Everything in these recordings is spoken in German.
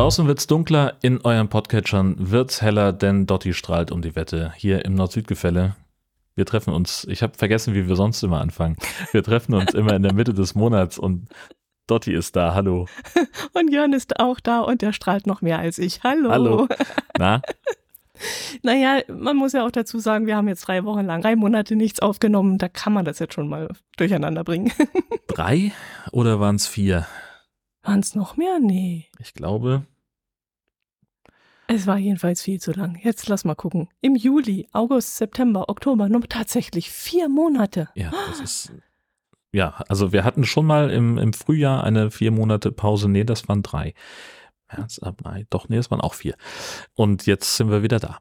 Draußen wird's dunkler, in euren Podcatchern wird's heller, denn Dotti strahlt um die Wette. Hier im Nord-Süd-Gefälle. Wir treffen uns, ich habe vergessen, wie wir sonst immer anfangen. Wir treffen uns immer in der Mitte des Monats und Dotti ist da, hallo. Und Jörn ist auch da und der strahlt noch mehr als ich. Hallo. Hallo. Na? Naja, man muss ja auch dazu sagen, wir haben jetzt drei Wochen lang, drei Monate nichts aufgenommen. Da kann man das jetzt schon mal durcheinander bringen. Drei oder waren es vier? Waren es noch mehr? Nee. Ich glaube. Es war jedenfalls viel zu lang. Jetzt lass mal gucken. Im Juli, August, September, Oktober, nur tatsächlich vier Monate. Ja, das ist. Ja, also wir hatten schon mal im, im Frühjahr eine vier Monate Pause. Nee, das waren drei. März, Mai, doch, nee, das waren auch vier. Und jetzt sind wir wieder da.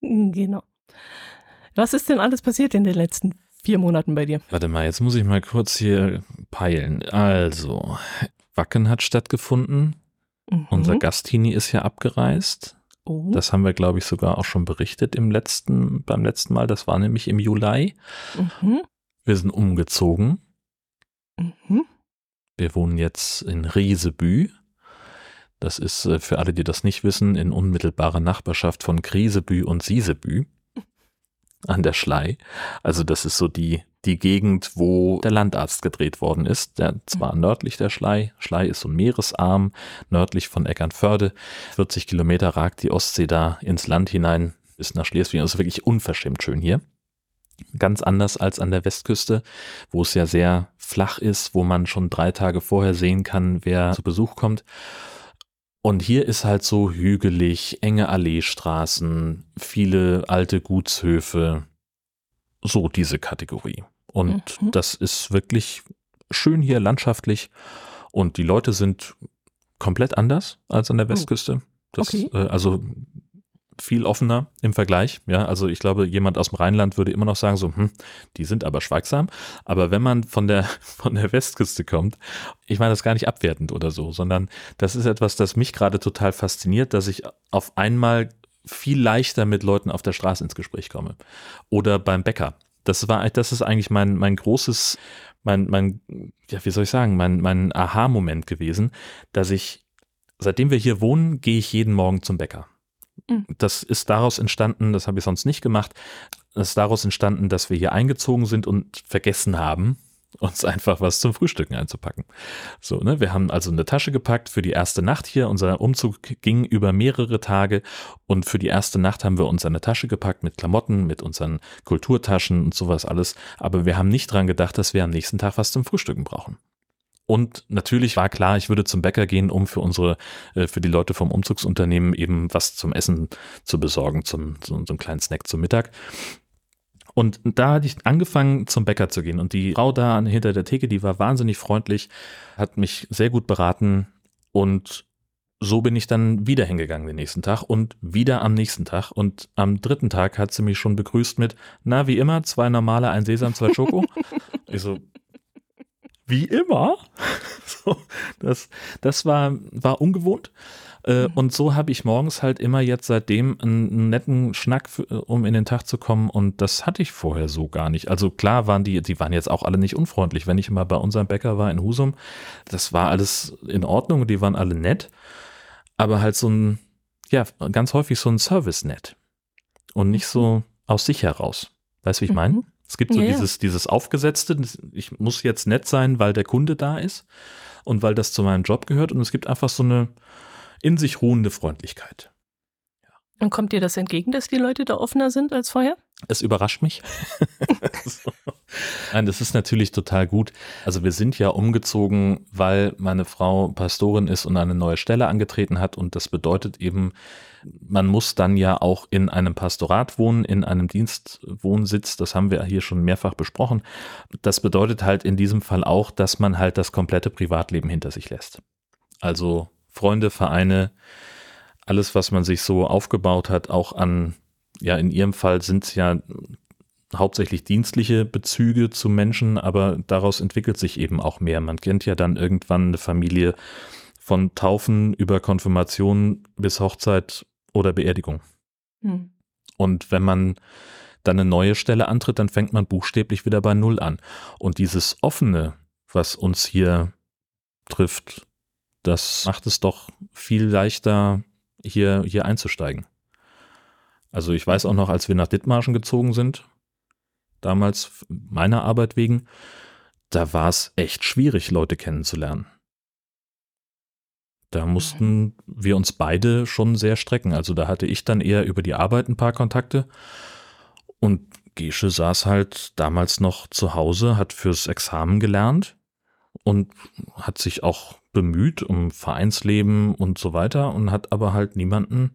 Genau. Was ist denn alles passiert in den letzten vier Monaten bei dir? Warte mal, jetzt muss ich mal kurz hier peilen. Also, Wacken hat stattgefunden. Mhm. Unser Gastini ist ja abgereist. oh. Das haben wir, glaube ich, sogar auch schon berichtet im letzten, beim letzten Mal. Das war nämlich im Juli. mhm. Wir sind umgezogen. Mhm. Wir wohnen jetzt in Riesebü. Das ist äh, für alle, die das nicht wissen, in unmittelbarer Nachbarschaft von Krisebü und Siesebü an der Schlei. Also das ist so die, die Gegend, wo der Landarzt gedreht worden ist. Der, zwar nördlich der Schlei. Schlei ist so ein Meeresarm, nördlich von Eckernförde. 40 Kilometer ragt die Ostsee da ins Land hinein bis nach Schleswig. Das ist wirklich unverschämt schön hier. Ganz anders als an der Westküste, wo es ja sehr flach ist, wo man schon drei Tage vorher sehen kann, wer zu Besuch kommt. Und hier ist halt so hügelig, enge Alleestraßen, viele alte Gutshöfe, so diese Kategorie. Und Mhm. das ist wirklich schön hier landschaftlich und die Leute sind komplett anders als an der Westküste. Das, Okay. äh, also viel offener im Vergleich. Ja, also ich glaube, jemand aus dem Rheinland würde immer noch sagen so, hm, die sind aber schweigsam. Aber wenn man von der von der Westküste kommt, ich meine das gar nicht abwertend oder so, sondern das ist etwas, das mich gerade total fasziniert, dass ich auf einmal viel leichter mit Leuten auf der Straße ins Gespräch komme oder beim Bäcker. Das war, das ist eigentlich mein mein großes, mein mein, ja wie soll ich sagen, mein mein Aha-Moment gewesen, dass ich seitdem wir hier wohnen, gehe ich jeden Morgen zum Bäcker. Mhm. Das ist daraus entstanden, das habe ich sonst nicht gemacht, das ist daraus entstanden, dass wir hier eingezogen sind und vergessen haben, uns einfach was zum Frühstücken einzupacken. So, ne, wir haben also eine Tasche gepackt für die erste Nacht hier. Unser Umzug ging über mehrere Tage und für die erste Nacht haben wir uns eine Tasche gepackt mit Klamotten, mit unseren Kulturtaschen und sowas alles. Aber wir haben nicht dran gedacht, dass wir am nächsten Tag was zum Frühstücken brauchen. Und natürlich war klar, ich würde zum Bäcker gehen, um für unsere, äh, für die Leute vom Umzugsunternehmen eben was zum Essen zu besorgen, zum, so, so einen kleinen Snack zum Mittag. Und da hatte ich angefangen, zum Bäcker zu gehen. Und die Frau da hinter der Theke, die war wahnsinnig freundlich, hat mich sehr gut beraten. Und so bin ich dann wieder hingegangen den nächsten Tag und wieder am nächsten Tag. Und am dritten Tag hat sie mich schon begrüßt mit, na, wie immer, zwei normale, ein Sesam, zwei Schoko. ich so, wie immer? so, das, das war, war ungewohnt. Äh, Mhm. Und so habe ich morgens halt immer jetzt seitdem einen, netten Schnack, für, um in den Tag zu kommen. Und das hatte ich vorher so gar nicht. Also klar waren die, die waren jetzt auch alle nicht unfreundlich. Wenn ich mal bei unserem Bäcker war in Husum, das war alles in Ordnung. Die waren alle nett. Aber halt so ein, ja, ganz häufig so ein Service-Net. Und nicht so aus sich heraus. Weißt du, wie ich meine? Mhm. Es gibt so ja. dieses, dieses Aufgesetzte, ich muss jetzt nett sein, weil der Kunde da ist und weil das zu meinem Job gehört. Und es gibt einfach so eine in sich ruhende Freundlichkeit. Und kommt dir das entgegen, dass die Leute da offener sind als vorher? Es überrascht mich. so. Nein, das ist natürlich total gut. Also wir sind ja umgezogen, weil meine Frau Pastorin ist und eine neue Stelle angetreten hat. Und das bedeutet eben, man muss dann ja auch in einem Pastorat wohnen, in einem Dienstwohnsitz. Das haben wir hier schon mehrfach besprochen. Das bedeutet halt in diesem Fall auch, dass man halt das komplette Privatleben hinter sich lässt. Also Freunde, Vereine, alles, was man sich so aufgebaut hat, auch an, ja, in ihrem Fall sind es ja hauptsächlich dienstliche Bezüge zu Menschen, aber daraus entwickelt sich eben auch mehr. Man kennt ja dann irgendwann eine Familie von Taufen über Konfirmation bis Hochzeit oder Beerdigung. Hm. Und wenn man dann eine neue Stelle antritt, dann fängt man buchstäblich wieder bei Null an. Und dieses Offene, was uns hier trifft, das macht es doch viel leichter, hier, hier einzusteigen. Also ich weiß auch noch, als wir nach Dithmarschen gezogen sind, damals meiner Arbeit wegen, da war es echt schwierig, Leute kennenzulernen. Da mussten wir uns beide schon sehr strecken. Also da hatte ich dann eher über die Arbeit ein paar Kontakte und Gesche saß halt damals noch zu Hause, hat fürs Examen gelernt und hat sich auch bemüht um Vereinsleben und so weiter und hat aber halt niemanden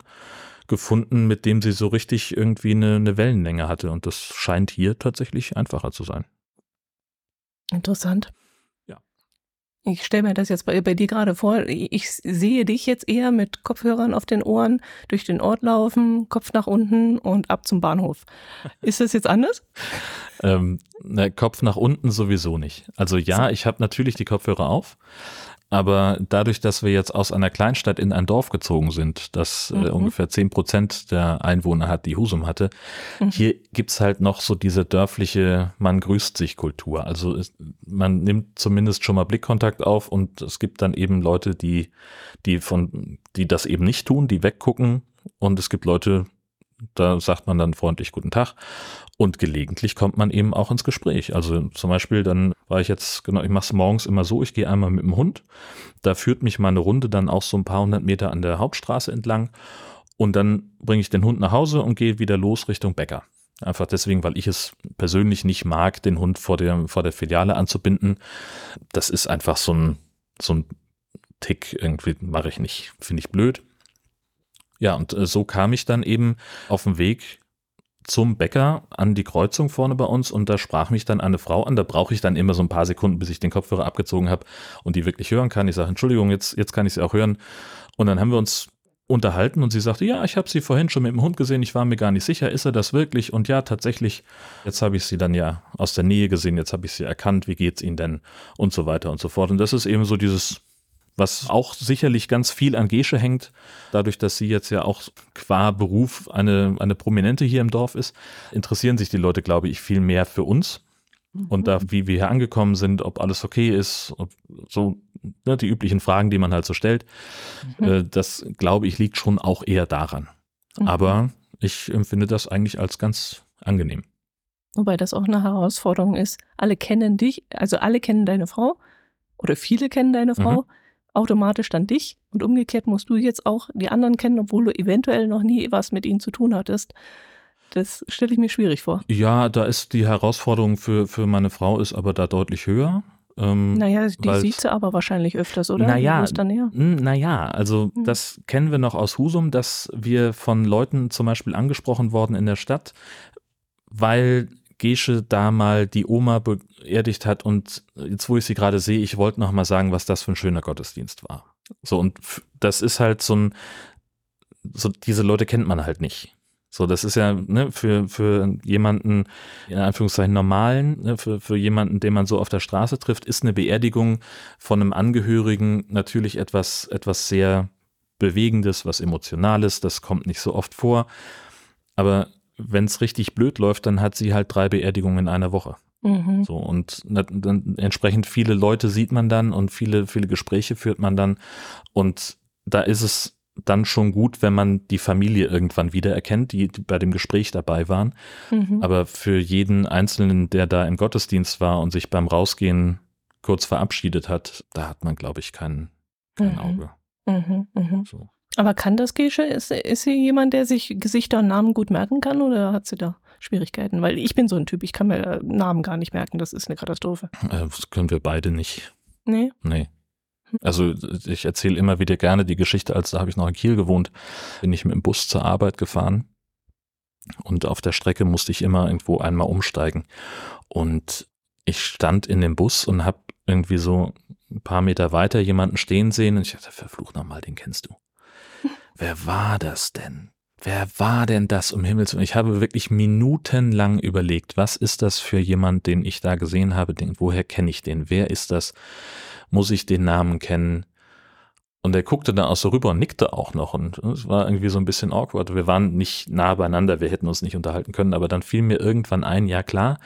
gefunden, mit dem sie so richtig irgendwie eine, eine Wellenlänge hatte. Und das scheint hier tatsächlich einfacher zu sein. Interessant. Ja. Ich stelle mir das jetzt bei, bei dir gerade vor. Ich sehe dich jetzt eher mit Kopfhörern auf den Ohren durch den Ort laufen, Kopf nach unten und ab zum Bahnhof. Ist das jetzt anders? ähm, ne, Kopf nach unten sowieso nicht. Also ja, ich habe natürlich die Kopfhörer auf, aber dadurch, dass wir jetzt aus einer Kleinstadt in ein Dorf gezogen sind, das äh, mhm. äh, ungefähr zehn Prozent der Einwohner hat, die Husum hatte, mhm. hier gibt's halt noch so diese dörfliche Man grüßt sich Kultur. Also es, man nimmt zumindest schon mal Blickkontakt auf und es gibt dann eben Leute, die, die von, die das eben nicht tun, die weggucken und es gibt Leute, da sagt man dann freundlich Guten Tag. Und gelegentlich kommt man eben auch ins Gespräch. Also zum Beispiel, dann war ich jetzt, genau, ich mache es morgens immer so, ich gehe einmal mit dem Hund. Da führt mich meine Runde dann auch so ein paar hundert Meter an der Hauptstraße entlang. Und dann bringe ich den Hund nach Hause und gehe wieder los Richtung Bäcker. Einfach deswegen, weil ich es persönlich nicht mag, den Hund vor der, vor der Filiale anzubinden. Das ist einfach so ein, so ein Tick, irgendwie mache ich nicht. Finde ich blöd. Ja, und äh, so kam ich dann eben auf dem Weg zum Bäcker an die Kreuzung vorne bei uns und da sprach mich dann eine Frau an. Da brauche ich dann immer so ein paar Sekunden, bis ich den Kopfhörer abgezogen habe und die wirklich hören kann. Ich sage, Entschuldigung, jetzt, jetzt kann ich sie auch hören. Und dann haben wir uns unterhalten und sie sagte, ja, ich habe sie vorhin schon mit dem Hund gesehen, ich war mir gar nicht sicher, ist er das wirklich? Und ja, tatsächlich, jetzt habe ich sie dann ja aus der Nähe gesehen, jetzt habe ich sie erkannt, wie geht's Ihnen denn? Und so weiter und so fort. Und das ist eben so dieses was auch sicherlich ganz viel an Gesche hängt, dadurch, dass sie jetzt ja auch qua Beruf eine, eine Prominente hier im Dorf ist, interessieren sich die Leute, glaube ich, viel mehr für uns. Und da, wie wir hier angekommen sind, ob alles okay ist, ob so ne, die üblichen Fragen, die man halt so stellt, mhm. äh, das glaube ich liegt schon auch eher daran. Mhm. Aber ich empfinde das eigentlich als ganz angenehm. Wobei das auch eine Herausforderung ist. Alle kennen dich, also alle kennen deine Frau oder viele kennen deine Frau. Automatisch dann dich und umgekehrt musst du jetzt auch die anderen kennen, obwohl du eventuell noch nie was mit ihnen zu tun hattest. Das stelle ich mir schwierig vor. Ja, da ist die Herausforderung für, für meine Frau ist aber da deutlich höher. Ähm, naja, die sieht sie aber wahrscheinlich öfters, oder? Naja, naja, also hm. das kennen wir noch aus Husum, dass wir von Leuten zum Beispiel angesprochen worden in der Stadt, weil Gesche da mal die Oma beerdigt hat und jetzt, wo ich sie gerade sehe, ich wollte noch mal sagen, was das für ein schöner Gottesdienst war. So, und das ist halt so ein, so diese Leute kennt man halt nicht. So, das ist ja ne, für, für jemanden, in Anführungszeichen normalen, ne, für, für jemanden, den man so auf der Straße trifft, ist eine Beerdigung von einem Angehörigen natürlich etwas, etwas sehr Bewegendes, was Emotionales, das kommt nicht so oft vor. Aber wenn es richtig blöd läuft, dann hat sie halt drei Beerdigungen in einer Woche. Mhm. So, und dann entsprechend viele Leute sieht man dann und viele, viele Gespräche führt man dann. Und da ist es dann schon gut, wenn man die Familie irgendwann wiedererkennt, die, die bei dem Gespräch dabei waren. Mhm. Aber für jeden Einzelnen, der da im Gottesdienst war und sich beim Rausgehen kurz verabschiedet hat, da hat man, glaube ich, kein, kein mhm. Auge. Mhm, mh. so. Aber kann das Gesche? Ist, ist sie jemand, der sich Gesichter und Namen gut merken kann oder hat sie da Schwierigkeiten? Weil ich bin so ein Typ, ich kann mir äh, Namen gar nicht merken, das ist eine Katastrophe. Äh, das können wir beide nicht. Nee? Nee. Also ich erzähle immer wieder gerne die Geschichte, als da habe ich noch in Kiel gewohnt, bin ich mit dem Bus zur Arbeit gefahren und auf der Strecke musste ich immer irgendwo einmal umsteigen. Und ich stand in dem Bus und habe irgendwie so ein paar Meter weiter jemanden stehen sehen und ich dachte, verfluch nochmal, den kennst du wer war das denn? Wer war denn das um Himmels Willen? Ich habe wirklich minutenlang überlegt, was ist das für jemand, den ich da gesehen habe? Den, woher kenne ich den? Wer ist das? Muss ich den Namen kennen? Und er guckte dann auch so rüber und nickte auch noch. Und es war irgendwie so ein bisschen awkward. Wir waren nicht nah beieinander, wir hätten uns nicht unterhalten können, aber dann fiel mir irgendwann ein, ja klar,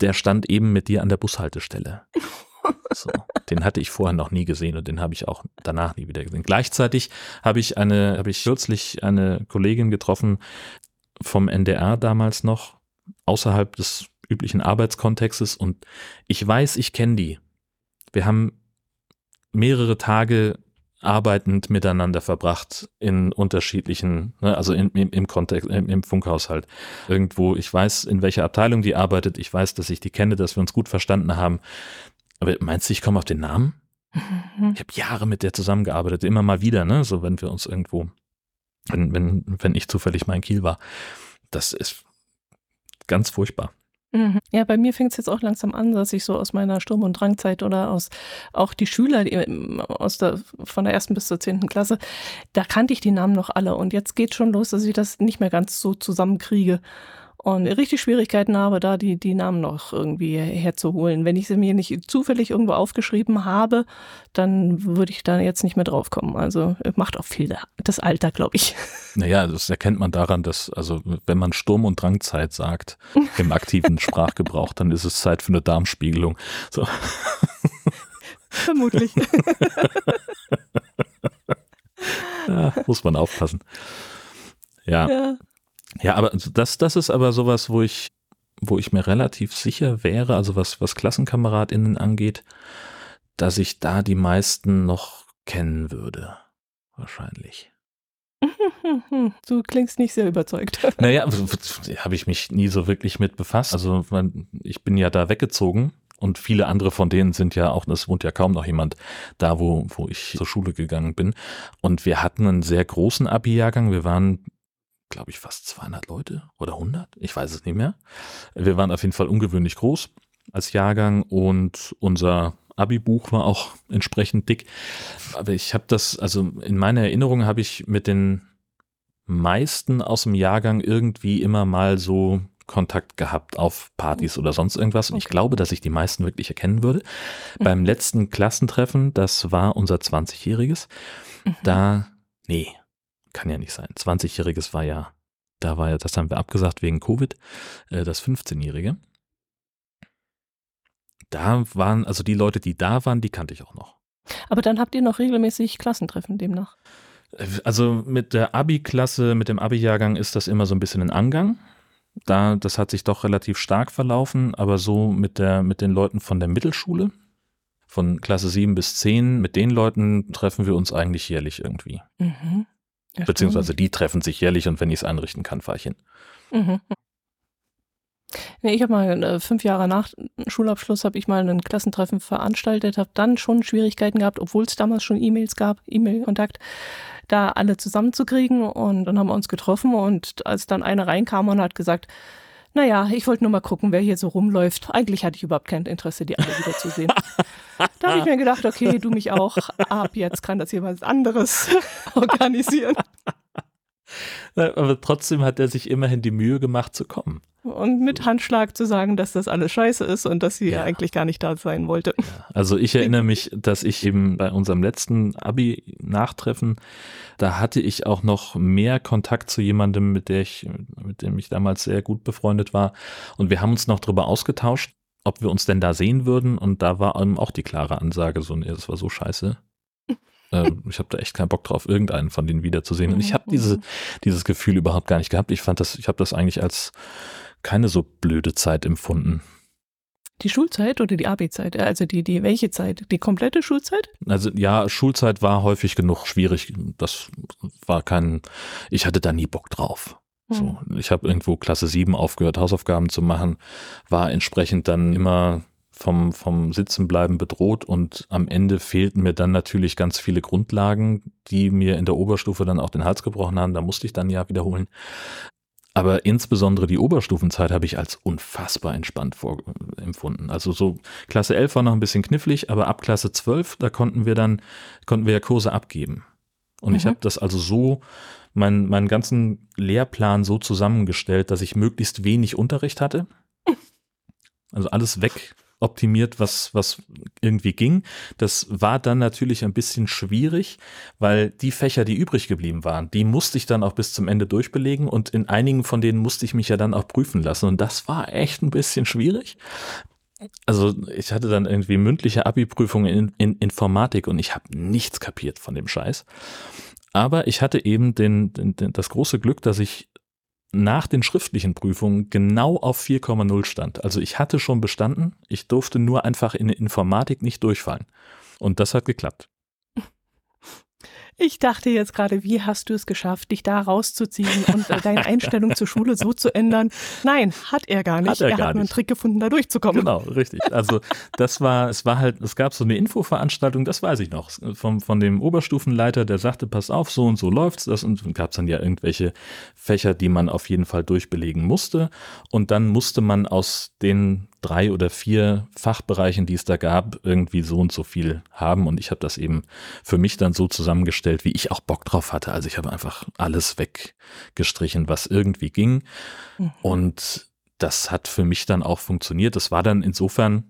der stand eben mit dir an der Bushaltestelle. So, Den hatte ich vorher noch nie gesehen und den habe ich auch danach nie wieder gesehen. Gleichzeitig habe ich eine, habe ich kürzlich eine Kollegin getroffen vom NDR damals noch, außerhalb des üblichen Arbeitskontextes und ich weiß, ich kenne die. Wir haben mehrere Tage arbeitend miteinander verbracht in unterschiedlichen, ne, also in, im, im Kontext, im, im Funkhaushalt. Irgendwo, ich weiß, in welcher Abteilung die arbeitet, ich weiß, dass ich die kenne, dass wir uns gut verstanden haben. Aber meinst du, ich komme auf den Namen? Mhm. Ich habe Jahre mit der zusammengearbeitet, immer mal wieder, ne? So wenn wir uns irgendwo, wenn, wenn, wenn ich zufällig mal in Kiel war. Das ist ganz furchtbar. Mhm. Ja, bei mir fängt es jetzt auch langsam an, dass ich so aus meiner Sturm- und Drangzeit oder aus auch die Schüler die, ähm, aus der, von der ersten bis zur zehnten Klasse, da kannte ich die Namen noch alle. Und jetzt geht schon los, dass ich das nicht mehr ganz so zusammenkriege und richtig Schwierigkeiten habe, da die, die Namen noch irgendwie herzuholen. Wenn ich sie mir nicht zufällig irgendwo aufgeschrieben habe, dann würde ich da jetzt nicht mehr drauf kommen. Also macht auch viel das Alter, glaube ich. Naja, das erkennt man daran, dass, also wenn man Sturm- und Drangzeit sagt im aktiven Sprachgebrauch, dann ist es Zeit für eine Darmspiegelung. So. Vermutlich. ja, muss man aufpassen. ja. ja. Ja, aber das, das ist aber sowas, wo ich, wo ich mir relativ sicher wäre, also was, was KlassenkameradInnen angeht, dass ich da die meisten noch kennen würde. Wahrscheinlich. Du klingst nicht sehr überzeugt. Naja, habe ich mich nie so wirklich mit befasst. Also ich bin ja da weggezogen und viele andere von denen sind ja auch, es wohnt ja kaum noch jemand da, wo, wo ich zur Schule gegangen bin. Und wir hatten einen sehr großen Abi-Jahrgang. Wir waren glaube ich, fast 200 Leute oder 100, ich weiß es nicht mehr. Wir waren auf jeden Fall ungewöhnlich groß als Jahrgang und unser Abi-Buch war auch entsprechend dick. Aber ich habe das, also in meiner Erinnerung habe ich mit den meisten aus dem Jahrgang irgendwie immer mal so Kontakt gehabt auf Partys oder sonst irgendwas. Und ich glaube, dass ich die meisten wirklich erkennen würde. Mhm. Beim letzten Klassentreffen, das war unser 20-jähriges, mhm. da, nee, kann ja nicht sein. 20-jähriges war ja, da war ja, das haben wir abgesagt wegen Covid, äh, das 15-jährige. Da waren, also die Leute, die da waren, die kannte ich auch noch. Aber dann habt ihr noch regelmäßig Klassentreffen demnach? Äh, also mit der Abi-Klasse, mit dem Abi-Jahrgang ist das immer so ein bisschen ein Angang. Da, das hat sich doch relativ stark verlaufen, aber so mit der, mit den Leuten von der Mittelschule, von Klasse 7 bis 10, mit den Leuten treffen wir uns eigentlich jährlich irgendwie. Mhm. Ja, Beziehungsweise die treffen sich jährlich und wenn ich es einrichten kann, fahre ich hin. Mhm. Nee, ich habe mal äh, fünf Jahre nach Schulabschluss habe ich mal ein Klassentreffen veranstaltet, habe dann schon Schwierigkeiten gehabt, obwohl es damals schon E-Mails gab, E-Mail-Kontakt, da alle zusammenzukriegen und dann haben wir uns getroffen und als dann einer reinkam und hat gesagt, naja, ich wollte nur mal gucken, wer hier so rumläuft. Eigentlich hatte ich überhaupt kein Interesse, die alle wiederzusehen. da habe ich mir gedacht, okay, du mich auch. Ab jetzt kann das jemand anderes organisieren. Aber trotzdem hat er sich immerhin die Mühe gemacht zu kommen. Und mit Handschlag zu sagen, dass das alles scheiße ist und dass sie ja. eigentlich gar nicht da sein wollte. Ja. Also ich erinnere mich, dass ich eben bei unserem letzten Abi-Nachtreffen, da hatte ich auch noch mehr Kontakt zu jemandem, mit der ich, mit dem ich damals sehr gut befreundet war. Und wir haben uns noch darüber ausgetauscht, ob wir uns denn da sehen würden. Und da war eben auch die klare Ansage, so, nee, das war so scheiße. Ähm, ich habe da echt keinen Bock drauf, irgendeinen von denen wiederzusehen. Und ich habe diese, dieses Gefühl überhaupt gar nicht gehabt. Ich fand das, ich habe das eigentlich als keine so blöde Zeit empfunden. Die Schulzeit oder die Abi-Zeit? Also die, die, welche Zeit? Die komplette Schulzeit? Also ja, Schulzeit war häufig genug schwierig. Das war kein, ich hatte da nie Bock drauf. So, hm. ich habe irgendwo Klasse 7 aufgehört, Hausaufgaben zu machen, war entsprechend dann immer vom, vom Sitzenbleiben bedroht und am Ende fehlten mir dann natürlich ganz viele Grundlagen, die mir in der Oberstufe dann auch den Hals gebrochen haben. Da musste ich dann ja wiederholen. Aber insbesondere die Oberstufenzeit habe ich als unfassbar entspannt vor, empfunden. Also so Klasse 11 war noch ein bisschen knifflig, aber ab Klasse 12, da konnten wir dann, konnten wir ja Kurse abgeben. Und mhm. ich habe das also so, mein, meinen ganzen Lehrplan so zusammengestellt, dass ich möglichst wenig Unterricht hatte. Also alles weg optimiert, was, was irgendwie ging. Das war dann natürlich ein bisschen schwierig, weil die Fächer, die übrig geblieben waren, die musste ich dann auch bis zum Ende durchbelegen und in einigen von denen musste ich mich ja dann auch prüfen lassen und das war echt ein bisschen schwierig. also ich hatte dann irgendwie mündliche Abi-Prüfungen in, in Informatik und ich habe nichts kapiert von dem Scheiß. Aber ich hatte eben den, den, den, das große Glück, dass ich nach den schriftlichen Prüfungen genau auf 4,0 stand. Also ich hatte schon bestanden, ich durfte nur einfach in Informatik nicht durchfallen. Und das hat geklappt. Ich dachte jetzt gerade, wie hast du es geschafft, dich da rauszuziehen und deine Einstellung zur Schule so zu ändern? Nein, hat er gar nicht. Hat er, er gar hat nur einen. Trick gefunden, da durchzukommen. Genau, richtig. Also das war, es war halt, es gab so eine Infoveranstaltung, das weiß ich noch, vom, von dem Oberstufenleiter, der sagte, pass auf, so und so läuft's. Das und gab es dann ja irgendwelche Fächer, die man auf jeden Fall durchbelegen musste. Und dann musste man aus den drei oder vier Fachbereichen, die es da gab, irgendwie so und so viel haben. Und ich habe das eben für mich dann so zusammengestellt, wie ich auch Bock drauf hatte. Also ich habe einfach alles weggestrichen, was irgendwie ging. Mhm. Und das hat für mich dann auch funktioniert. Das war dann insofern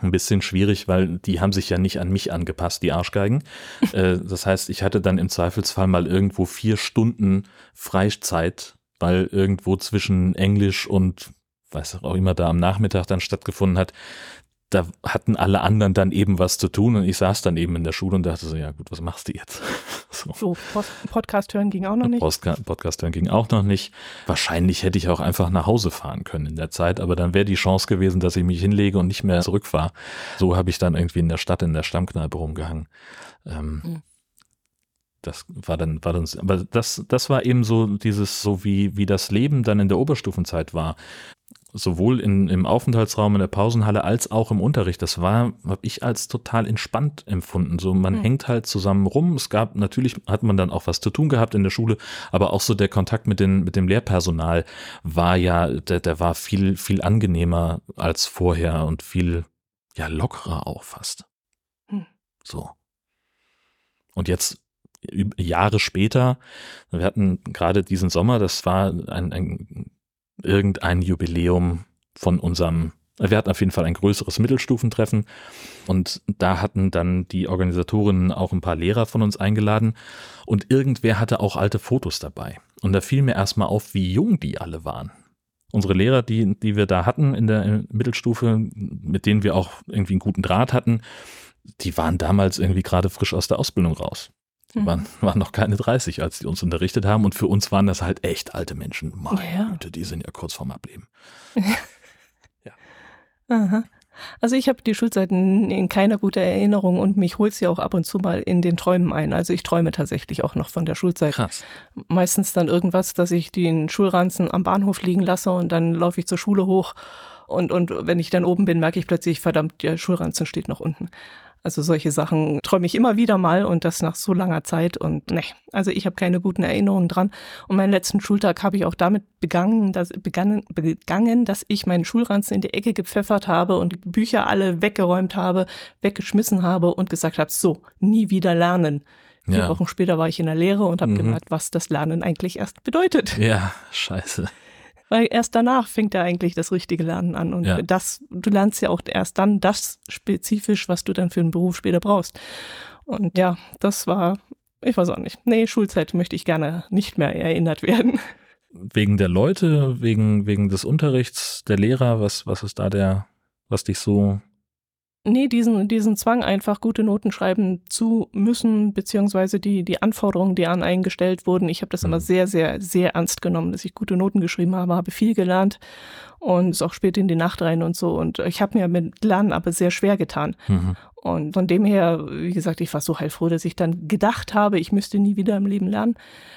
ein bisschen schwierig, weil die haben sich ja nicht an mich angepasst, die Arschgeigen. Äh, das heißt, ich hatte dann im Zweifelsfall mal irgendwo vier Stunden Freizeit, weil irgendwo zwischen Englisch und was auch immer da am Nachmittag dann stattgefunden hat, da hatten alle anderen dann eben was zu tun und ich saß dann eben in der Schule und dachte so, ja gut, was machst du jetzt? So. So, Post Podcast hören ging auch noch nicht. Postka Podcast hören ging auch noch nicht. Wahrscheinlich hätte ich auch einfach nach Hause fahren können in der Zeit, aber dann wäre die Chance gewesen, dass ich mich hinlege und nicht mehr zurückfahre. So habe ich dann irgendwie in der Stadt in der Stammkneipe rumgehangen. Ähm, Mhm. Das war dann, war dann, aber das, das war eben so dieses, so wie, wie das Leben dann in der Oberstufenzeit war. Sowohl in, im Aufenthaltsraum in der Pausenhalle als auch im Unterricht. Das war, habe ich als total entspannt empfunden. So, man Mhm. hängt halt zusammen rum. Es gab, natürlich hat man dann auch was zu tun gehabt in der Schule, aber auch so der Kontakt mit, den, mit dem Lehrpersonal war ja, der, der war viel, viel angenehmer als vorher und viel, ja, lockerer auch fast. Hm. So. Und jetzt Jahre später, wir hatten gerade diesen Sommer, das war ein, ein irgendein Jubiläum von unserem, wir hatten auf jeden Fall ein größeres Mittelstufentreffen und da hatten dann die Organisatorinnen auch ein paar Lehrer von uns eingeladen und irgendwer hatte auch alte Fotos dabei. Und da fiel mir erstmal auf, wie jung die alle waren. Unsere Lehrer, die, die wir da hatten in der Mittelstufe, mit denen wir auch irgendwie einen guten Draht hatten, die waren damals irgendwie gerade frisch aus der Ausbildung raus. Die Mhm. waren, waren noch keine 30, als die uns unterrichtet haben. Und für uns waren das halt echt alte Menschen. Meine Ja. Güte, die sind ja kurz vorm Ableben. Aha. Also ich habe die Schulzeiten in keiner guten Erinnerung und mich holt sie auch ab und zu mal in den Träumen ein. Also ich träume tatsächlich auch noch von der Schulzeit. Krass. Meistens dann irgendwas, dass ich den Schulranzen am Bahnhof liegen lasse und dann laufe ich zur Schule hoch und, und wenn ich dann oben bin, merke ich plötzlich, verdammt, der Schulranzen steht noch unten. Also solche Sachen träume ich immer wieder mal und das nach so langer Zeit und ne, also ich habe keine guten Erinnerungen dran. Und meinen letzten Schultag habe ich auch damit begangen, dass, begangen, begangen, dass ich meinen Schulranzen in die Ecke gepfeffert habe und die Bücher alle weggeräumt habe, weggeschmissen habe und gesagt habe, so, nie wieder lernen. Vier Ja. Wochen später war ich in der Lehre und habe Mhm. gemerkt, was das Lernen eigentlich erst bedeutet. Ja, scheiße. Weil erst danach fängt ja eigentlich das richtige Lernen an. Und Ja. das, du lernst ja auch erst dann das spezifisch, was du dann für einen Beruf später brauchst. Und ja, das war, ich weiß auch nicht. Nee, Schulzeit möchte ich gerne nicht mehr erinnert werden. Wegen der Leute, wegen, wegen des Unterrichts, der Lehrer, was, was ist da der, was dich so, Nee, diesen, diesen Zwang, einfach gute Noten schreiben zu müssen, beziehungsweise die, die Anforderungen, die an einen gestellt wurden. Ich habe das immer Mhm. sehr, sehr, sehr ernst genommen, dass ich gute Noten geschrieben habe, habe viel gelernt und ist auch spät in die Nacht rein und so. Und ich habe mir mit Lernen aber sehr schwer getan. mhm. Und von dem her, wie gesagt, ich war so heilfroh, dass ich dann gedacht habe, ich müsste nie wieder im Leben lernen.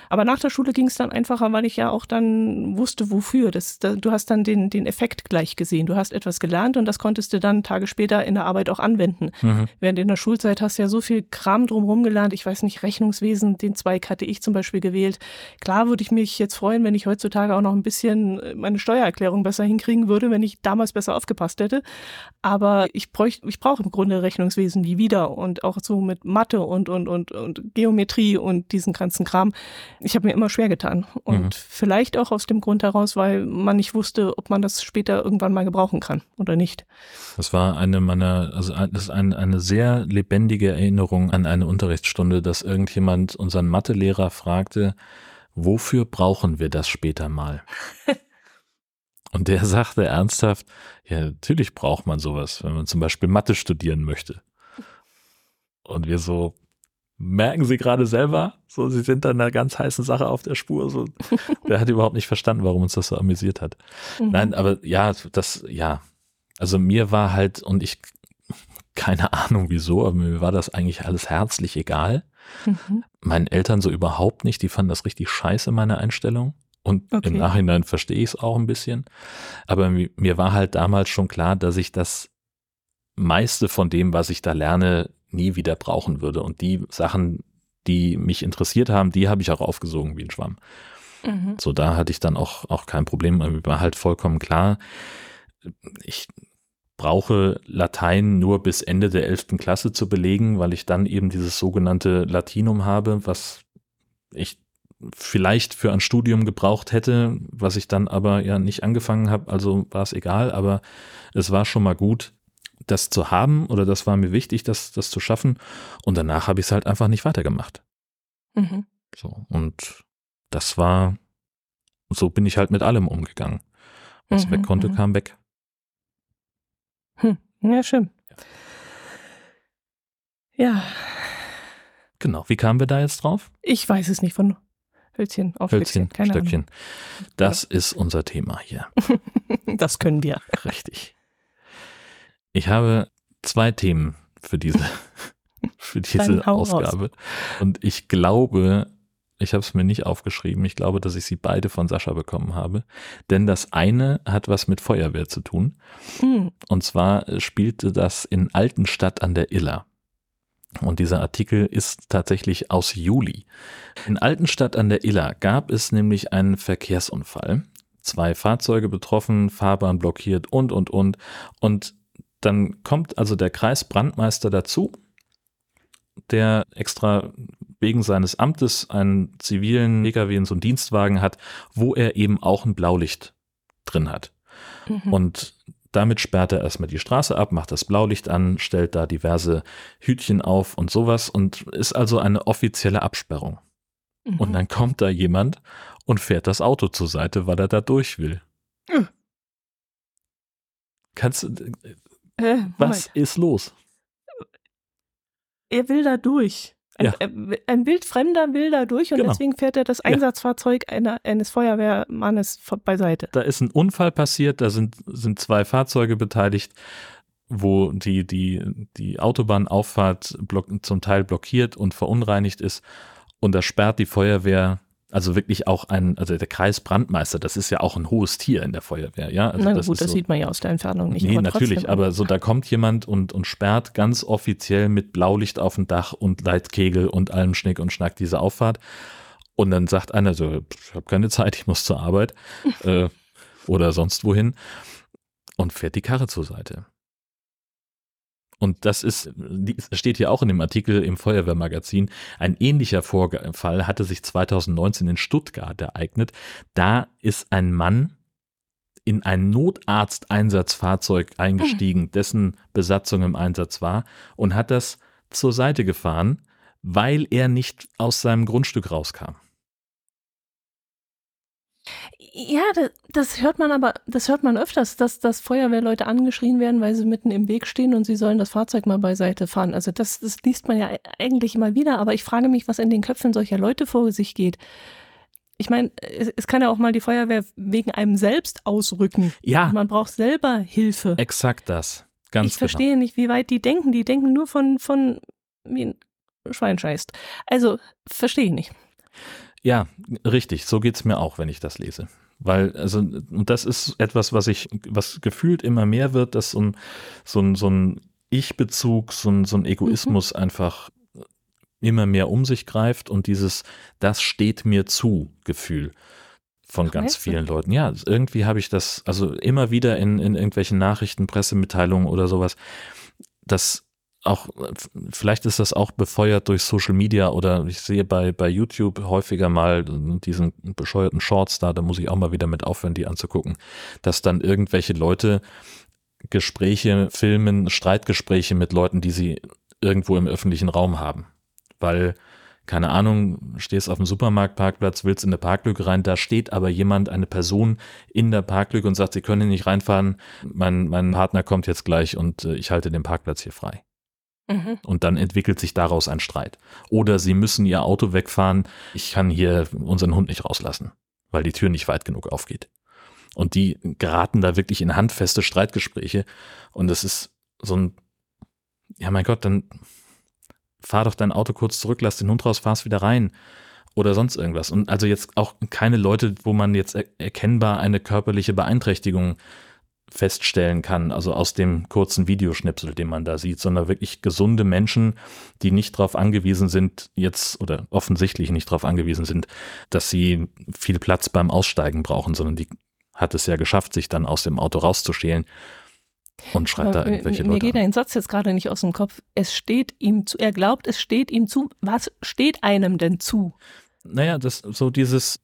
Aber nach der Schule ging es dann einfacher, weil ich ja auch dann wusste, wofür. Das, da, du hast dann den, den Effekt gleich gesehen. Du hast etwas gelernt und das konntest du dann Tage später in der Arbeit auch anwenden. Mhm. Während in der Schulzeit hast du ja so viel Kram drumherum gelernt. Ich weiß nicht, Rechnungswesen, den Zweig hatte ich zum Beispiel gewählt. Klar würde ich mich jetzt freuen, wenn ich heutzutage auch noch ein bisschen äh, meine Steuererklärung besser hinkriegen würde, wenn ich damals besser aufgepasst hätte. Aber ich ich brauche im Grunde Rechnungswesen nie wieder und auch so mit Mathe und, und, und, und Geometrie und diesen ganzen Kram. Ich habe mir immer schwer getan. Und Mhm. vielleicht auch aus dem Grund heraus, weil man nicht wusste, ob man das später irgendwann mal gebrauchen kann oder nicht. Das war eine meiner, also das ist ein, eine sehr lebendige Erinnerung an eine Unterrichtsstunde, dass irgendjemand unseren Mathelehrer fragte, wofür brauchen wir das später mal? Und der sagte ernsthaft, ja, natürlich braucht man sowas, wenn man zum Beispiel Mathe studieren möchte. Und wir so, merken Sie gerade selber, so, Sie sind da einer ganz heißen Sache auf der Spur. So, der hat überhaupt nicht verstanden, warum uns das so amüsiert hat. Mhm. Nein, aber ja, das, ja, also mir war halt, und ich, keine Ahnung wieso, aber mir war das eigentlich alles herzlich egal. Mhm. Meinen Eltern so überhaupt nicht, die fanden das richtig scheiße, meine Einstellung. Und okay. im Nachhinein verstehe ich es auch ein bisschen. Aber mir war halt damals schon klar, dass ich das meiste von dem, was ich da lerne, nie wieder brauchen würde. Und die Sachen, die mich interessiert haben, die habe ich auch aufgesogen wie ein Schwamm. Mhm. So, da hatte ich dann auch, auch kein Problem. Mir war halt vollkommen klar, ich brauche Latein nur bis Ende der 11. Klasse zu belegen, weil ich dann eben dieses sogenannte Latinum habe, was ich vielleicht für ein Studium gebraucht hätte, was ich dann aber ja nicht angefangen habe, also war es egal, aber es war schon mal gut, das zu haben oder das war mir wichtig, das, das zu schaffen. Und danach habe ich es halt einfach nicht weitergemacht. Mhm. So, und das war, so bin ich halt mit allem umgegangen. Was mhm, weg konnte, mhm. kam weg. Hm. Ja, schön. Ja. Genau. Wie kamen wir da jetzt drauf? Ich weiß es nicht von Hölzchen auf Hölzchen, Stöckchen. Ahnung. Das ja. ist unser Thema hier. das können wir. Richtig. Ich habe zwei Themen für diese, für diese Ausgabe. Und ich glaube, ich habe es mir nicht aufgeschrieben. Ich glaube, dass ich sie beide von Sascha bekommen habe. Denn das eine hat was mit Feuerwehr zu tun. Mhm. Und zwar spielte das in Altenstadt an der Iller. Und dieser Artikel ist tatsächlich aus Juli. In Altenstadt an der Iller gab es nämlich einen Verkehrsunfall. Zwei Fahrzeuge betroffen, Fahrbahn blockiert und, und, und. Und dann kommt also der Kreisbrandmeister dazu, der extra wegen seines Amtes einen zivilen Pkw in so einen Dienstwagen hat, wo er eben auch ein Blaulicht drin hat. Mhm. Und damit sperrt er erstmal die Straße ab, macht das Blaulicht an, stellt da diverse Hütchen auf und sowas und ist also eine offizielle Absperrung. Mhm. Und dann kommt da jemand und fährt das Auto zur Seite, weil er da durch will. Mhm. Kannst du, äh, Was ist los? Er will da durch. Ein, ja. Äh, ein Wildfremder will da durch und genau. deswegen fährt er das Einsatzfahrzeug ja. einer, eines Feuerwehrmannes beiseite. Da ist ein Unfall passiert, da sind, sind zwei Fahrzeuge beteiligt, wo die, die, die Autobahnauffahrt block, zum Teil blockiert und verunreinigt ist. Und da sperrt die Feuerwehr also wirklich auch ein, also der Kreisbrandmeister, das ist ja auch ein hohes Tier in der Feuerwehr, ja. Also Na das gut, das so, sieht man ja aus der Entfernung nicht. Nee, aber natürlich, aber so da kommt jemand und, und sperrt ganz offiziell mit Blaulicht auf dem Dach und Leitkegel und allem Schnick und Schnack diese Auffahrt. Und dann sagt einer so, ich habe keine Zeit, ich muss zur Arbeit äh, oder sonst wohin und fährt die Karre zur Seite. Und das ist, steht hier auch in dem Artikel im Feuerwehrmagazin, ein ähnlicher Vorfall hatte sich 2019 in Stuttgart ereignet. Da ist ein Mann in ein Notarzteinsatzfahrzeug eingestiegen, dessen Besatzung im Einsatz war, und hat das zur Seite gefahren, weil er nicht aus seinem Grundstück rauskam. Ja, das, das, hört man aber, das hört man öfters, dass, dass Feuerwehrleute angeschrien werden, weil sie mitten im Weg stehen und sie sollen das Fahrzeug mal beiseite fahren. Also das, das liest man ja eigentlich immer wieder, aber ich frage mich, was in den Köpfen solcher Leute vor sich geht. Ich meine, es, es, kann ja auch mal die Feuerwehr wegen einem selbst ausrücken. Ja. Man braucht selber Hilfe. Exakt das. Ganz ich genau. verstehe nicht, wie weit die denken. Die denken nur von, von wie ein Schwein scheißt. Also, verstehe ich nicht. Ja, richtig. So geht's mir auch, wenn ich das lese. Weil, also, und das ist etwas, was ich, was gefühlt immer mehr wird, dass so ein, so ein, so ein Ich-Bezug, so ein, so ein Egoismus mhm. einfach immer mehr um sich greift und dieses, das steht mir zu Gefühl von ganz vielen Leuten. Ja, irgendwie habe ich das, also immer wieder in, in irgendwelchen Nachrichten, Pressemitteilungen oder sowas, dass auch, vielleicht ist das auch befeuert durch Social Media oder ich sehe bei, bei YouTube häufiger mal diesen bescheuerten Shorts da, da muss ich auch mal wieder mit aufhören, die anzugucken, dass dann irgendwelche Leute Gespräche filmen, Streitgespräche mit Leuten, die sie irgendwo im öffentlichen Raum haben. Weil keine Ahnung, stehst auf dem Supermarktparkplatz, willst in eine Parklücke rein, da steht aber jemand, eine Person in der Parklücke und sagt, sie können hier nicht reinfahren, mein, mein Partner kommt jetzt gleich und äh, ich halte den Parkplatz hier frei. Mhm. Und dann entwickelt sich daraus ein Streit. Oder sie müssen ihr Auto wegfahren, ich kann hier unseren Hund nicht rauslassen, weil die Tür nicht weit genug aufgeht. Und die geraten da wirklich in handfeste Streitgespräche. Und es ist so ein, ja mein Gott, dann fahr doch dein Auto kurz zurück, lass den Hund raus, fahr's wieder rein oder sonst irgendwas. Und also jetzt auch keine Leute, wo man jetzt erkennbar eine körperliche Beeinträchtigung feststellen kann, also aus dem kurzen Videoschnipsel, den man da sieht, sondern wirklich gesunde Menschen, die nicht darauf angewiesen sind, jetzt oder offensichtlich nicht darauf angewiesen sind, dass sie viel Platz beim Aussteigen brauchen, sondern die hat es ja geschafft, sich dann aus dem Auto rauszuschälen und schreibt da irgendwelche mir, Leute. Mir geht ein Satz jetzt gerade nicht aus dem Kopf. Es steht ihm zu, er glaubt, es steht ihm zu. Was steht einem denn zu? Naja, das so dieses,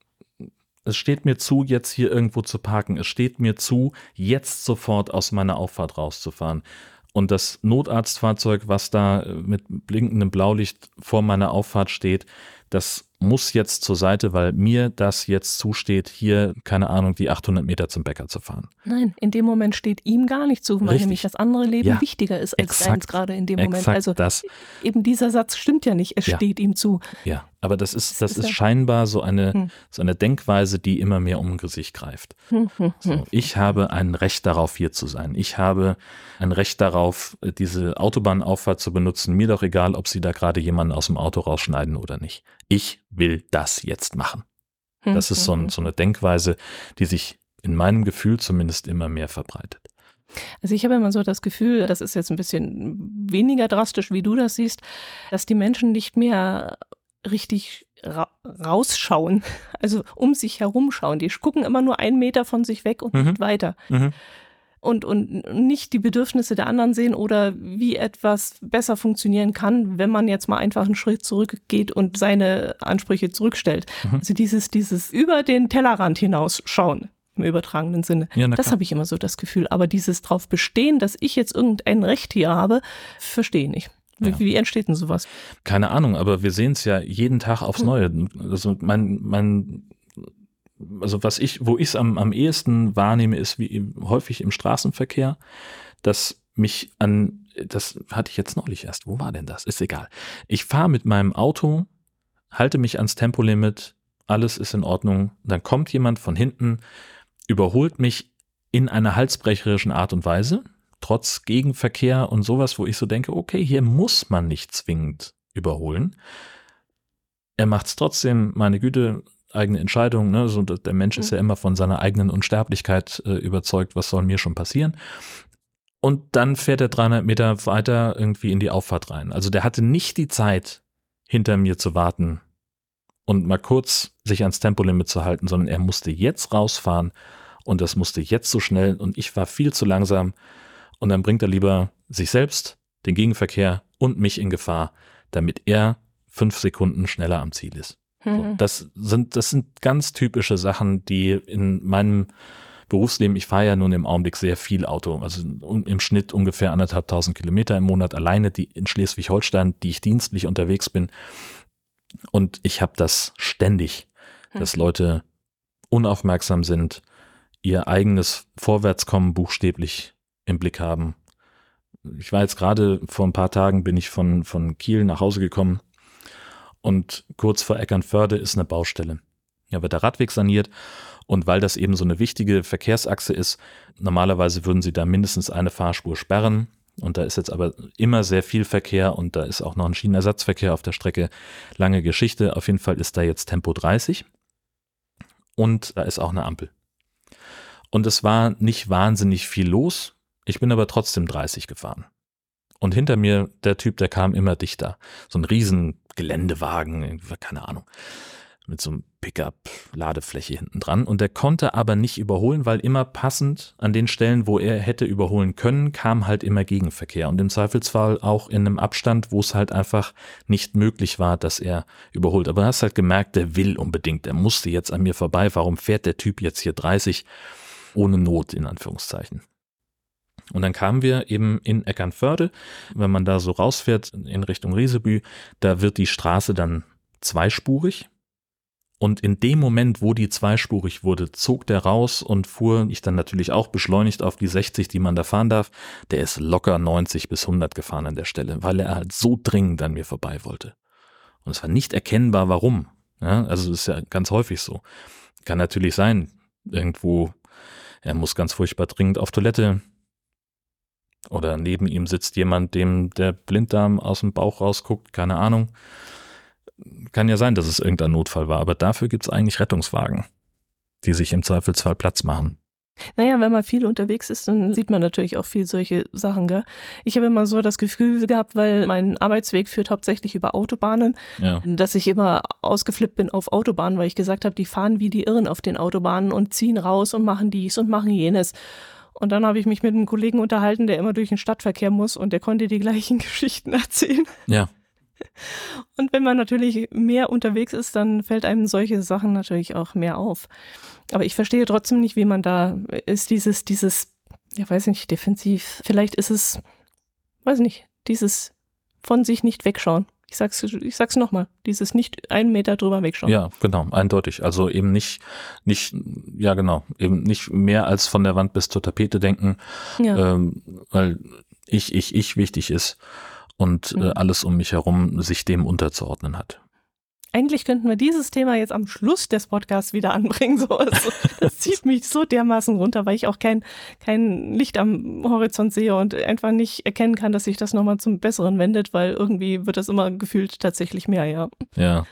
es steht mir zu, jetzt hier irgendwo zu parken. Es steht mir zu, jetzt sofort aus meiner Auffahrt rauszufahren. Und das Notarztfahrzeug, was da mit blinkendem Blaulicht vor meiner Auffahrt steht, das muss jetzt zur Seite, weil mir das jetzt zusteht, hier, keine Ahnung, die 800 Meter zum Bäcker zu fahren. Nein, in dem Moment steht ihm gar nicht zu, weil Richtig. nämlich das andere Leben ja, wichtiger ist als exakt, deins gerade in dem Moment. Also das. eben dieser Satz stimmt ja nicht, es ja. steht ihm zu. Ja, aber das ist, das, das ist, ist scheinbar so eine, hm. so eine Denkweise, die immer mehr um sich greift. Hm, hm, so, hm. ich habe ein Recht darauf, hier zu sein. Ich habe ein Recht darauf, diese Autobahnauffahrt zu benutzen. Mir doch egal, ob sie da gerade jemanden aus dem Auto rausschneiden oder nicht. Ich will das jetzt machen. Hm, das ist so, ein, so eine Denkweise, die sich in meinem Gefühl zumindest immer mehr verbreitet. Also ich habe immer so das Gefühl, das ist jetzt ein bisschen weniger drastisch, wie du das siehst, dass die Menschen nicht mehr richtig ra rausschauen, also um sich herumschauen. Die gucken immer nur einen Meter von sich weg und mhm. nicht weiter. Mhm und, und nicht die Bedürfnisse der anderen sehen oder wie etwas besser funktionieren kann, wenn man jetzt mal einfach einen Schritt zurückgeht und seine Ansprüche zurückstellt. Mhm. Also dieses, dieses über den Tellerrand hinausschauen im übertragenen Sinne. Ja, das habe ich immer so das Gefühl. Aber dieses drauf bestehen, dass ich jetzt irgendein Recht hier habe, verstehe ich nicht. Wie, ja. wie, entsteht denn sowas? Keine Ahnung, aber wir sehen es ja jeden Tag aufs hm. Neue. Also mein, mein also was ich, wo ich es am, am ehesten wahrnehme, ist wie häufig im Straßenverkehr, dass mich an, das hatte ich jetzt neulich erst, wo war denn das? Ist egal. Ich fahre mit meinem Auto, halte mich ans Tempolimit, alles ist in Ordnung, dann kommt jemand von hinten, überholt mich in einer halsbrecherischen Art und Weise, trotz Gegenverkehr und sowas, wo ich so denke, okay, hier muss man nicht zwingend überholen. Er macht es trotzdem, meine Güte, eigene Entscheidung. Ne? So, der Mensch mhm. ist ja immer von seiner eigenen Unsterblichkeit äh, überzeugt, was soll mir schon passieren. Und dann fährt er 300 Meter weiter irgendwie in die Auffahrt rein. Also der hatte nicht die Zeit, hinter mir zu warten und mal kurz sich ans Tempolimit zu halten, sondern er musste jetzt rausfahren und das musste jetzt so schnell und ich war viel zu langsam und dann bringt er lieber sich selbst, den Gegenverkehr und mich in Gefahr, damit er fünf Sekunden schneller am Ziel ist. So, mhm. das sind, das sind ganz typische Sachen, die in meinem Berufsleben, ich fahre ja nun im Augenblick sehr viel Auto, also im Schnitt ungefähr anderthalbtausend Kilometer im Monat alleine, die in Schleswig-Holstein, die ich dienstlich unterwegs bin. Und ich habe das ständig, hm. dass Leute unaufmerksam sind, ihr eigenes Vorwärtskommen buchstäblich im Blick haben. Ich war jetzt gerade vor ein paar Tagen bin ich von, von Kiel nach Hause gekommen und kurz vor Eckernförde ist eine Baustelle. Ja, wird der Radweg saniert und weil das eben so eine wichtige Verkehrsachse ist, normalerweise würden sie da mindestens eine Fahrspur sperren. Und da ist jetzt aber immer sehr viel Verkehr und da ist auch noch ein Schienenersatzverkehr auf der Strecke. Lange Geschichte. Auf jeden Fall ist da jetzt Tempo 30 und da ist auch eine Ampel. Und es war nicht wahnsinnig viel los. Ich bin aber trotzdem 30 gefahren. Und hinter mir der Typ, der kam immer dichter. So ein riesen Geländewagen, keine Ahnung, mit so einem Pickup-Ladefläche hinten dran. Und der konnte aber nicht überholen, weil immer passend an den Stellen, wo er hätte überholen können, kam halt immer Gegenverkehr. Und im Zweifelsfall auch in einem Abstand, wo es halt einfach nicht möglich war, dass er überholt. Aber du hast halt gemerkt, der will unbedingt, der musste jetzt an mir vorbei. Warum fährt der Typ jetzt hier 30 ohne Not, in Anführungszeichen? Und dann kamen wir eben in Eckernförde. Wenn man da so rausfährt in Richtung Riesebü, da wird die Straße dann zweispurig. Und in dem Moment, wo die zweispurig wurde, zog der raus und fuhr ich dann natürlich auch beschleunigt auf die 60, die man da fahren darf. Der ist locker 90 bis 100 gefahren an der Stelle, weil er halt so dringend an mir vorbei wollte. Und es war nicht erkennbar, warum. Ja, also das ist ja ganz häufig so. Kann natürlich sein, irgendwo, er muss ganz furchtbar dringend auf Toilette. Oder neben ihm sitzt jemand, dem der Blinddarm aus dem Bauch rausguckt, keine Ahnung. Kann ja sein, dass es irgendein Notfall war, aber dafür gibt es eigentlich Rettungswagen, die sich im Zweifelsfall Platz machen. Naja, wenn man viel unterwegs ist, dann sieht man natürlich auch viel solche Sachen. Gell? Ich habe immer so das Gefühl gehabt, weil mein Arbeitsweg führt hauptsächlich über Autobahnen, ja. dass ich immer ausgeflippt bin auf Autobahnen, weil ich gesagt habe, die fahren wie die Irren auf den Autobahnen und ziehen raus und machen dies und machen jenes. Und dann habe ich mich mit einem Kollegen unterhalten, der immer durch den Stadtverkehr muss und der konnte die gleichen Geschichten erzählen. Ja. Und wenn man natürlich mehr unterwegs ist, dann fällt einem solche Sachen natürlich auch mehr auf. Aber ich verstehe trotzdem nicht, wie man da ist, dieses, dieses, ja, weiß nicht, defensiv. Vielleicht ist es, weiß nicht, dieses von sich nicht wegschauen. Ich sag's, ich sag's nochmal, dieses nicht einen Meter drüber wegschauen. Ja, genau, eindeutig. Also eben nicht, nicht, ja genau, eben nicht mehr als von der Wand bis zur Tapete denken, ja. ähm, weil ich, ich, ich wichtig ist und äh, mhm. alles um mich herum sich dem unterzuordnen hat. Eigentlich könnten wir dieses Thema jetzt am Schluss des Podcasts wieder anbringen. So, also, das zieht mich so dermaßen runter, weil ich auch kein, kein Licht am Horizont sehe und einfach nicht erkennen kann, dass sich das nochmal zum Besseren wendet, weil irgendwie wird das immer gefühlt tatsächlich mehr, ja. Ja.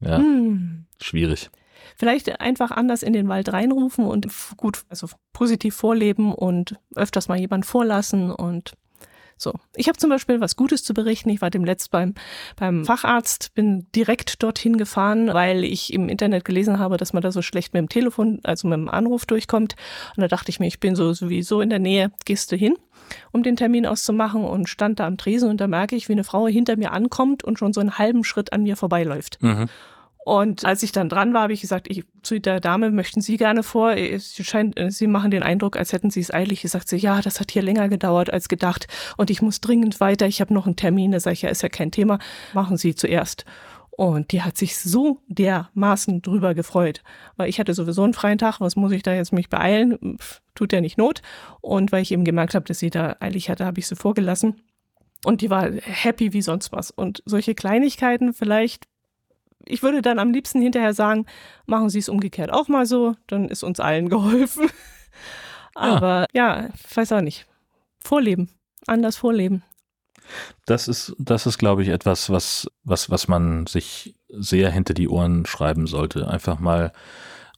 Ja. Hm. Schwierig. Vielleicht einfach anders in den Wald reinrufen und gut, also positiv vorleben und öfters mal jemand vorlassen und so, ich habe zum Beispiel was Gutes zu berichten. Ich war demnächst beim, beim Facharzt, bin direkt dorthin gefahren, weil ich im Internet gelesen habe, dass man da so schlecht mit dem Telefon, also mit dem Anruf durchkommt. Und da dachte ich mir, ich bin so sowieso in der Nähe, gehst du hin, um den Termin auszumachen und stand da am Tresen und da merke ich, wie eine Frau hinter mir ankommt und schon so einen halben Schritt an mir vorbeiläuft. Mhm. Und als ich dann dran war, habe ich gesagt, ich, zu der Dame möchten Sie gerne vor. Es scheint, Sie machen den Eindruck, als hätten Sie es eilig. Ich sagte, ja, das hat hier länger gedauert als gedacht und ich muss dringend weiter. Ich habe noch einen Termin. Da sage ich, ja, ist ja kein Thema. Machen Sie zuerst. Und die hat sich so dermaßen drüber gefreut, weil ich hatte sowieso einen freien Tag, was muss ich da jetzt mich beeilen? Pff, tut ja nicht Not. Und weil ich eben gemerkt habe, dass sie da eilig hatte, habe ich sie vorgelassen. Und die war happy wie sonst was. Und solche Kleinigkeiten vielleicht ich würde dann am liebsten hinterher sagen, machen Sie es umgekehrt auch mal so, dann ist uns allen geholfen. Aber ja, ja ich weiß auch nicht. Vorleben, anders vorleben. Das ist, das ist, glaube ich, etwas, was, was, was man sich sehr hinter die Ohren schreiben sollte. Einfach mal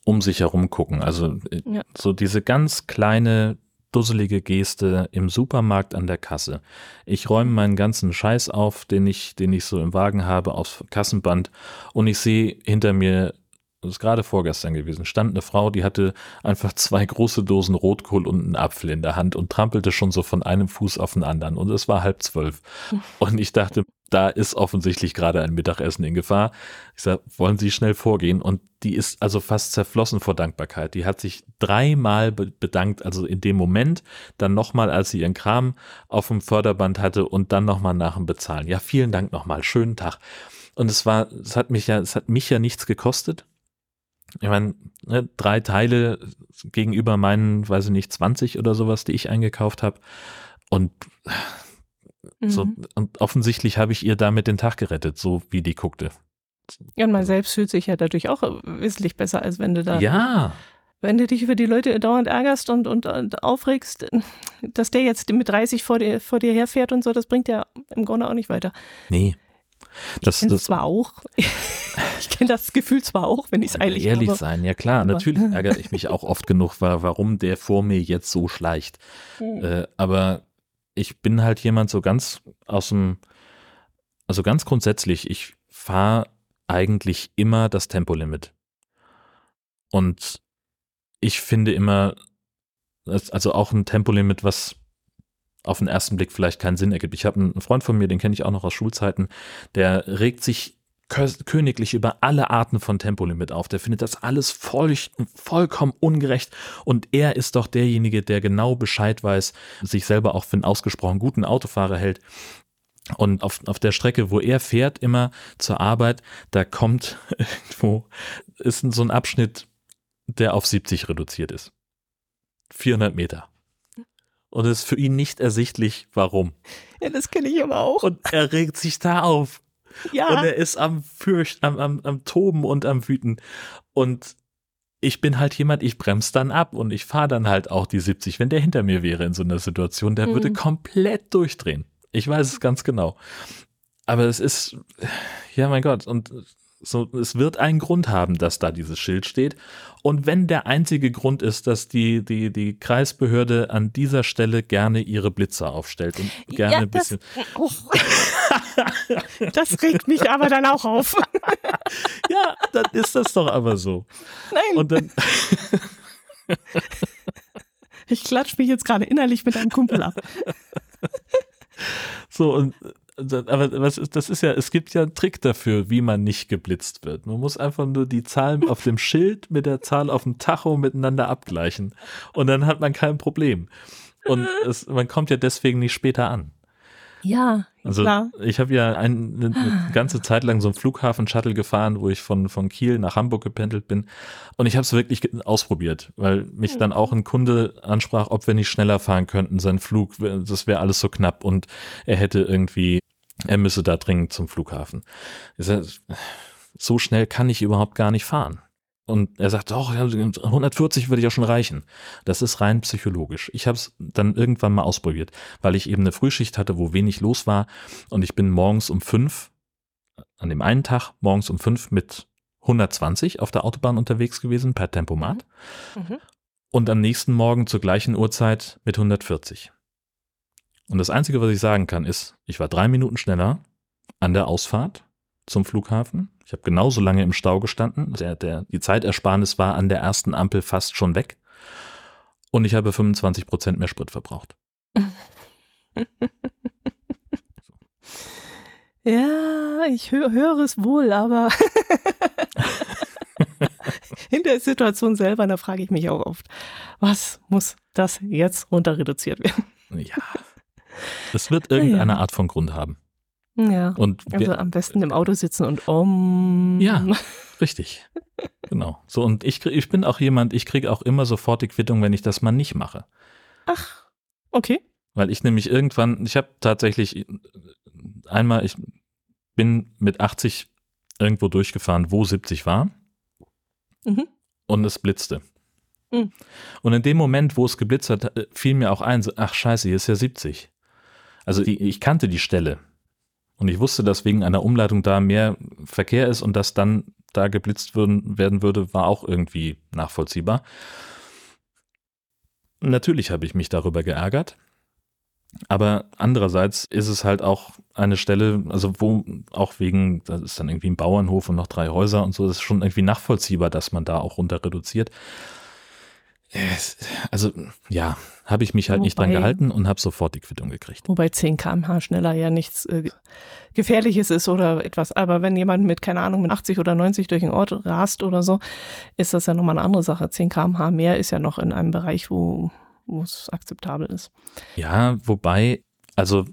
um sich herum gucken. Also äh, ja. so diese ganz kleine dusselige Geste im Supermarkt an der Kasse. Ich räume meinen ganzen Scheiß auf, den ich, den ich so im Wagen habe, aufs Kassenband und ich sehe hinter mir das ist gerade vorgestern gewesen, stand eine Frau, die hatte einfach zwei große Dosen Rotkohl und einen Apfel in der Hand und trampelte schon so von einem Fuß auf den anderen. Und es war halb zwölf. Und ich dachte, da ist offensichtlich gerade ein Mittagessen in Gefahr. Ich sage, wollen Sie schnell vorgehen? Und die ist also fast zerflossen vor Dankbarkeit. Die hat sich dreimal bedankt, also in dem Moment, dann nochmal, als sie ihren Kram auf dem Förderband hatte und dann nochmal nach dem Bezahlen. Ja, vielen Dank nochmal, schönen Tag. Und es war, es hat mich ja, es hat mich ja nichts gekostet. Ich meine, ne, drei Teile gegenüber meinen, weiß ich nicht, 20 oder sowas, die ich eingekauft habe. Und Mhm. So, und offensichtlich habe ich ihr damit den Tag gerettet, so wie die guckte. Ja, und man selbst fühlt sich ja dadurch auch wesentlich besser, als wenn du da. Ja. Wenn du dich über die Leute dauernd ärgerst und, und, und aufregst, dass der jetzt mit 30 vor dir, vor dir herfährt und so, das bringt ja im Grunde auch nicht weiter. Nee. Das, ich das zwar auch. ich kenne das Gefühl zwar auch, wenn ich es eilig ehrlich habe. sein, ja klar. Aber. Natürlich ärgere ich mich auch oft genug, warum der vor mir jetzt so schleicht. Mhm. Äh, aber ich bin halt jemand so ganz aus dem, also ganz grundsätzlich, ich fahre eigentlich immer das Tempolimit. Und ich finde immer, also auch ein Tempolimit, was auf den ersten Blick vielleicht keinen Sinn ergibt. Ich habe einen Freund von mir, den kenne ich auch noch aus Schulzeiten, der regt sich königlich über alle Arten von Tempolimit auf. Der findet das alles voll, vollkommen ungerecht und er ist doch derjenige, der genau Bescheid weiß, sich selber auch für einen ausgesprochen guten Autofahrer hält. Und auf, auf der Strecke, wo er fährt, immer zur Arbeit, da kommt irgendwo, ist so ein Abschnitt, der auf 70 reduziert ist. 400 Meter. Und es ist für ihn nicht ersichtlich, warum. Ja, das kenne ich aber auch. Und er regt sich da auf. Ja. Und er ist am Fürcht, am, am, am Toben und am Wüten. Und ich bin halt jemand, ich bremse dann ab und ich fahre dann halt auch die 70. Wenn der hinter mir wäre in so einer Situation, der Mhm. würde komplett durchdrehen. Ich weiß es ganz genau. Aber es ist, ja mein Gott, und so, es wird einen Grund haben, dass da dieses Schild steht. Und wenn der einzige Grund ist, dass die, die, die Kreisbehörde an dieser Stelle gerne ihre Blitzer aufstellt und gerne ja, ein bisschen. Das, das regt mich aber dann auch auf. Ja, dann ist das doch aber so. Nein, Und dann, ich klatsche mich jetzt gerade innerlich mit einem Kumpel ab. So, und aber was ist, das ist ja, es gibt ja einen Trick dafür, wie man nicht geblitzt wird. Man muss einfach nur die Zahlen auf dem Schild mit der Zahl auf dem Tacho miteinander abgleichen. Und dann hat man kein Problem. Und es, man kommt ja deswegen nicht später an. Ja, Also klar. ich habe ja ein, eine, eine ganze Zeit lang so einen Flughafen-Shuttle gefahren, wo ich von, von Kiel nach Hamburg gependelt bin. Und ich habe es wirklich ausprobiert, weil mich dann auch ein Kunde ansprach, ob wir nicht schneller fahren könnten. Sein Flug, das wäre alles so knapp und er hätte irgendwie, er müsse da dringend zum Flughafen. So schnell kann ich überhaupt gar nicht fahren. Und er sagt, doch, ja, 140 würde ja schon reichen. Das ist rein psychologisch. Ich habe es dann irgendwann mal ausprobiert, weil ich eben eine Frühschicht hatte, wo wenig los war. Und ich bin morgens um fünf, an dem einen Tag morgens um fünf mit 120 auf der Autobahn unterwegs gewesen per Tempomat. Mhm. Und am nächsten Morgen zur gleichen Uhrzeit mit 140. Und das Einzige, was ich sagen kann, ist, ich war drei Minuten schneller an der Ausfahrt zum Flughafen. Ich habe genauso lange im Stau gestanden. Der, der, die Zeitersparnis war an der ersten Ampel fast schon weg. Und ich habe 25 Prozent mehr Sprit verbraucht. Ja, ich hö höre es wohl, aber in der Situation selber, da frage ich mich auch oft, was muss das jetzt runter reduziert werden? Ja. Es wird irgendeine Art von Grund haben. Ja. Und Also am besten im Auto sitzen und um. Ja. richtig. Genau. So, und ich, krieg- ich bin auch jemand, ich kriege auch immer sofort die Quittung, wenn ich das mal nicht mache. Ach, okay. Weil ich nämlich irgendwann, ich habe tatsächlich einmal, ich bin mit 80 irgendwo durchgefahren, wo 70 war Mhm. und es blitzte. Mhm. Und in dem Moment, wo es geblitzt hat, äh, fiel mir auch ein, so, ach scheiße, hier ist ja 70. Also die, ich kannte die Stelle und ich wusste, dass wegen einer Umleitung da mehr Verkehr ist und dass dann da geblitzt würden, werden würde, war auch irgendwie nachvollziehbar. Natürlich habe ich mich darüber geärgert. Aber andererseits ist es halt auch eine Stelle, also wo auch wegen, das ist dann irgendwie ein Bauernhof und noch drei Häuser und so, ist schon irgendwie nachvollziehbar, dass man da auch runter reduziert. Also ja, habe ich mich halt nicht dran Wobei- gehalten und habe sofort die Quittung gekriegt. Wobei 10 km/h schneller ja nichts äh, Gefährliches ist oder etwas. Aber wenn jemand mit, keine Ahnung, mit 80 oder 90 durch den Ort rast oder so, ist das ja nochmal eine andere Sache. 10 km/h mehr ist ja noch in einem Bereich, wo wo es akzeptabel ist. Ja, wobei, also,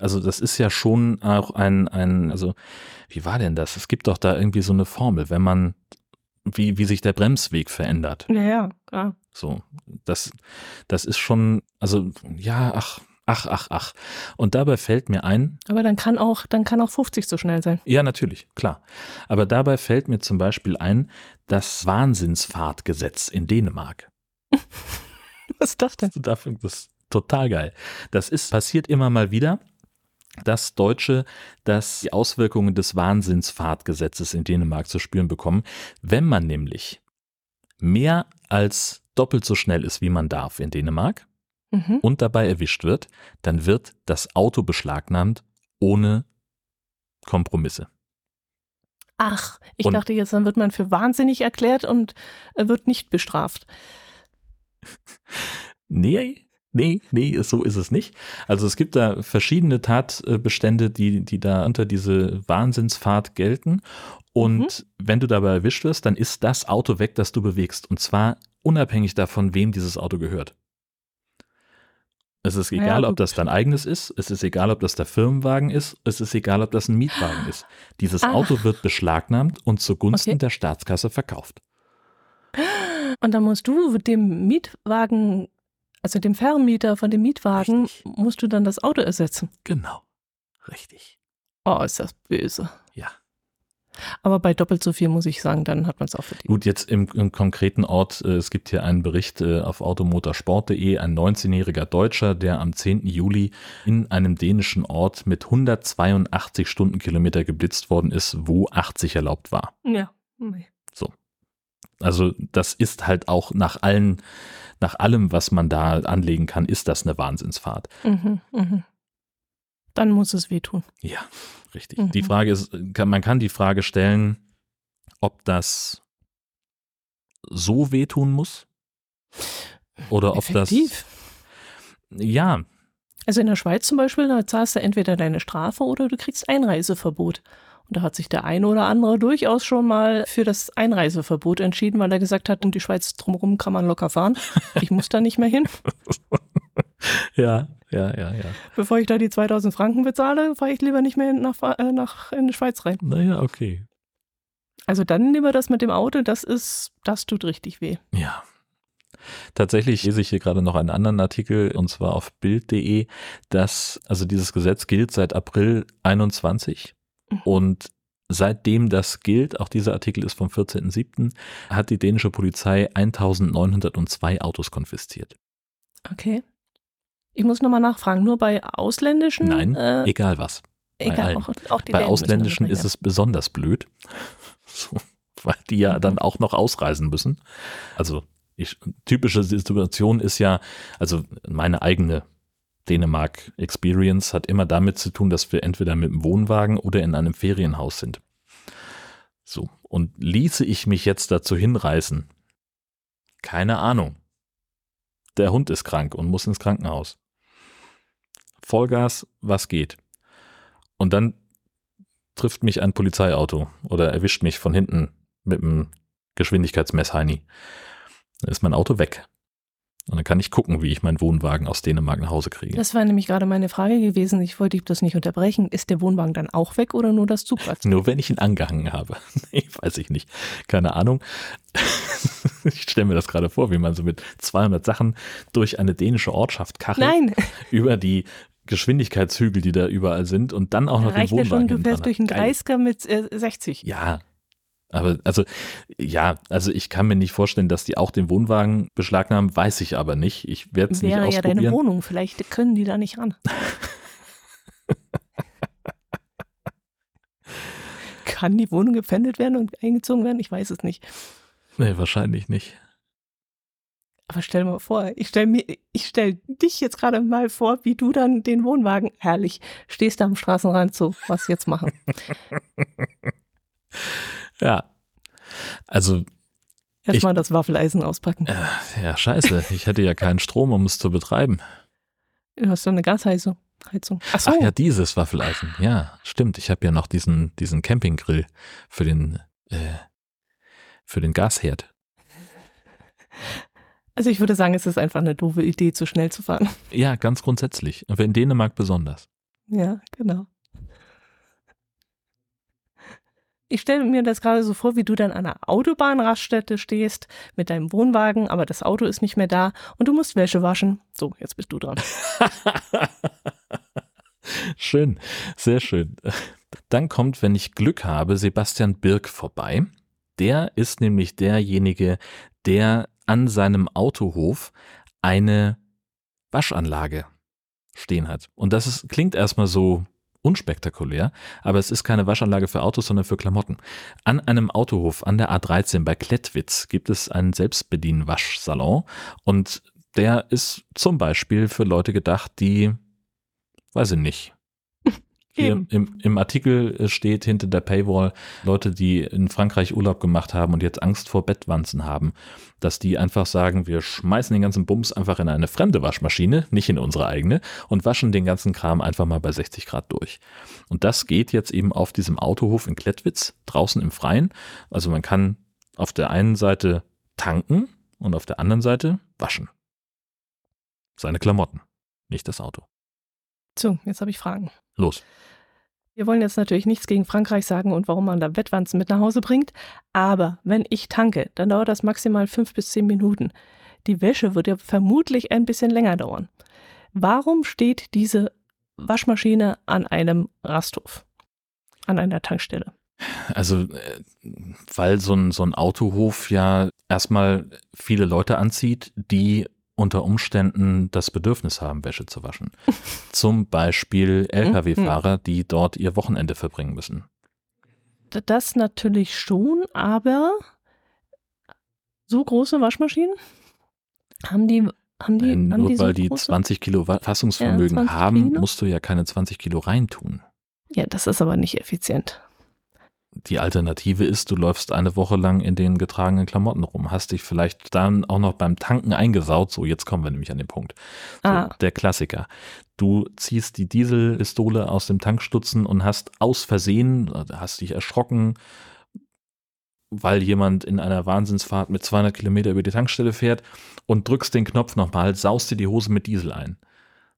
also das ist ja schon auch ein, ein, also, wie war denn das? Es gibt doch da irgendwie so eine Formel, wenn man, wie, wie sich der Bremsweg verändert. Ja, ja, klar. So, das, das ist schon, also, ja, ach, ach, ach, ach. Und dabei fällt mir ein, Aber dann kann auch, dann kann auch 50 so schnell sein. ja, natürlich, klar. Aber dabei fällt mir zum Beispiel ein, das Wahnsinnsfahrtgesetz in Dänemark. Was ist das denn? Das ist total geil. Das ist, passiert immer mal wieder, dass Deutsche das, die Auswirkungen des Wahnsinnsfahrtgesetzes in Dänemark zu spüren bekommen. Wenn man nämlich mehr als doppelt so schnell ist, wie man darf in Dänemark Mhm. und dabei erwischt wird, dann wird das Auto beschlagnahmt ohne Kompromisse. Ach, ich Und- dachte jetzt, dann wird man für wahnsinnig erklärt und äh, wird nicht bestraft. Nee, nee, nee, so ist es nicht. Also es gibt da verschiedene Tatbestände, die, die da unter diese Wahnsinnsfahrt gelten. Und wenn du dabei erwischt wirst, dann ist das Auto weg, das du bewegst. Und zwar unabhängig davon, wem dieses Auto gehört. Es ist Ja, egal, gut. ob das dein eigenes ist, es ist egal, ob das der Firmenwagen ist, es ist egal, ob das ein Mietwagen ist. Dieses Ah. Auto wird beschlagnahmt und zugunsten Okay. der Staatskasse verkauft. Und dann musst du dem Mietwagen, also dem Vermieter von dem Mietwagen, Richtig. musst du dann das Auto ersetzen. Genau. Richtig. Oh, ist das böse. Ja. Aber bei doppelt so viel muss ich sagen, dann hat man es auch verdient. Gut, jetzt im, im konkreten Ort, äh, es gibt hier einen Bericht äh, auf automotorsport.de, ein 19-jähriger Deutscher, der am 10. Juli in einem dänischen Ort mit 182 Stundenkilometer geblitzt worden ist, wo 80 erlaubt war. Ja. Nee. Also das ist halt auch nach allen, nach allem, was man da anlegen kann, ist das eine Wahnsinnsfahrt. Mhm, mhm. Dann muss es wehtun. Ja, richtig. Mhm. Die Frage ist, kann, man kann die Frage stellen, ob das so wehtun muss oder ob Effektiv. das, ja, Also in der Schweiz zum Beispiel, da zahlst du entweder deine Strafe oder du kriegst Einreiseverbot. Und da hat sich der eine oder andere durchaus schon mal für das Einreiseverbot entschieden, weil er gesagt hat, um die Schweiz drumherum kann man locker fahren. Ich muss da nicht mehr hin. ja, ja, ja, ja. Bevor ich da die 2000 Franken bezahle, fahre ich lieber nicht mehr nach, äh, nach in die Schweiz rein. Naja, okay. Also dann lieber das mit dem Auto, das ist, das tut richtig weh. Ja. Tatsächlich lese ich hier gerade noch einen anderen Artikel und zwar auf bild.de, dass also dieses Gesetz gilt seit April 21 Mhm. Und seitdem das gilt, auch dieser Artikel ist vom 14.07., hat die dänische Polizei 1902 Autos konfisziert. Okay. Ich muss nochmal nachfragen, nur bei ausländischen? Nein, äh, Egal was. bei egal, auch, auch Bei Dänen müssen ausländischen ist es besonders blöd, so, weil die ja Mhm. dann auch noch ausreisen müssen. Also ich, typische Situation ist ja, also meine eigene Dänemark-Experience hat immer damit zu tun, dass wir entweder mit dem Wohnwagen oder in einem Ferienhaus sind. So, und ließe ich mich jetzt dazu hinreißen? Keine Ahnung. Der Hund ist krank und muss ins Krankenhaus. Vollgas, was geht? Und dann trifft mich ein Polizeiauto oder erwischt mich von hinten mit einem Geschwindigkeitsmessheini. Dann ist mein Auto weg. Und dann kann ich gucken, wie ich meinen Wohnwagen aus Dänemark nach Hause kriege. Das war nämlich gerade meine Frage gewesen. Ich wollte das nicht unterbrechen. Ist der Wohnwagen dann auch weg oder nur das Zugplatz? Nur wenn ich ihn angehangen habe. Nee, weiß ich nicht. Keine Ahnung. Ich stelle mir das gerade vor, wie man so mit 200 Sachen durch eine dänische Ortschaft kachelt, Nein, über die Geschwindigkeitshügel, die da überall sind und dann auch noch den reicht ja Wohnwagen schon, du fährst durch einen hat. Geil. 30er mit äh, 60. Ja, aber also ja, also ich kann mir nicht vorstellen, dass die auch den Wohnwagen beschlagnahmen, weiß ich aber nicht. Ich werde es nicht Wäre ja deine ausprobieren. Wohnung. Vielleicht können die da nicht ran. Kann die Wohnung gepfändet werden und eingezogen werden? Ich weiß es nicht. nee, wahrscheinlich nicht. Aber stell mal vor, ich stell mir, ich stell dich jetzt gerade mal vor, wie du dann den Wohnwagen, herrlich, stehst da am Straßenrand so, was jetzt machen? Ja. Also, Erstmal das Waffeleisen auspacken. äh, ja, scheiße. Ich hätte ja keinen Strom, um es zu betreiben. Du hast doch eine Gasheizung. Heizung. Ach so. Ach ja, dieses Waffeleisen. Ja, stimmt. Ich habe ja noch diesen, diesen Campinggrill für den, äh, für den Gasherd. Also ich würde sagen, es ist einfach eine doofe Idee, zu schnell zu fahren. Ja, ganz grundsätzlich. Aber in Dänemark besonders. Ja, genau. Ich stelle mir das gerade so vor, wie du dann an einer Autobahnraststätte stehst mit deinem Wohnwagen, aber das Auto ist nicht mehr da und du musst Wäsche waschen. So, jetzt bist du dran. schön, sehr schön. Dann kommt, wenn ich Glück habe, Sebastian Birk vorbei. Der ist nämlich derjenige, der an seinem Autohof eine Waschanlage stehen hat. Und das ist, klingt erstmal so unspektakulär, aber es ist keine Waschanlage für Autos, sondern für Klamotten. An einem Autohof an der A13 bei Klettwitz gibt es einen Selbstbedienwaschsalon und der ist zum Beispiel für Leute gedacht, die, weiß ich nicht, hier im, im Artikel steht hinter der Paywall Leute, die in Frankreich Urlaub gemacht haben und jetzt Angst vor Bettwanzen haben, dass die einfach sagen, wir schmeißen den ganzen Bums einfach in eine fremde Waschmaschine, nicht in unsere eigene und waschen den ganzen Kram einfach mal bei 60 Grad durch. Und das geht jetzt eben auf diesem Autohof in Klettwitz draußen im Freien. Also man kann auf der einen Seite tanken und auf der anderen Seite waschen. Seine Klamotten. nicht das Auto. So, jetzt habe ich Fragen. Los. Wir wollen jetzt natürlich nichts gegen Frankreich sagen und warum man da Wettwanzen mit nach Hause bringt. Aber wenn ich tanke, dann dauert das maximal fünf bis zehn Minuten. Die Wäsche wird ja vermutlich ein bisschen länger dauern. Warum steht diese Waschmaschine an einem Rasthof? An einer Tankstelle? Also, äh, weil so ein, so ein Autohof ja erstmal viele Leute anzieht, die unter Umständen das Bedürfnis haben, Wäsche zu waschen. Zum Beispiel Lkw-Fahrer, die dort ihr Wochenende verbringen müssen. Das natürlich schon, aber so große Waschmaschinen? Haben die, haben die, Nein, haben nur die so weil die große? 20 Kilo Fassungsvermögen Ja, 20 haben, Kilo? musst du ja keine 20 Kilo reintun. Ja, das ist aber nicht effizient. Die Alternative ist, du läufst eine Woche lang in den getragenen Klamotten rum, hast dich vielleicht dann auch noch beim Tanken eingesaut. So, jetzt kommen wir nämlich an den Punkt. So, Ah. Der Klassiker. Du ziehst die Dieselpistole aus dem Tankstutzen und hast aus Versehen, äh, hast dich erschrocken, weil jemand in einer Wahnsinnsfahrt mit 200 Kilometer über die Tankstelle fährt und drückst den Knopf nochmal, saust dir die Hose mit Diesel ein.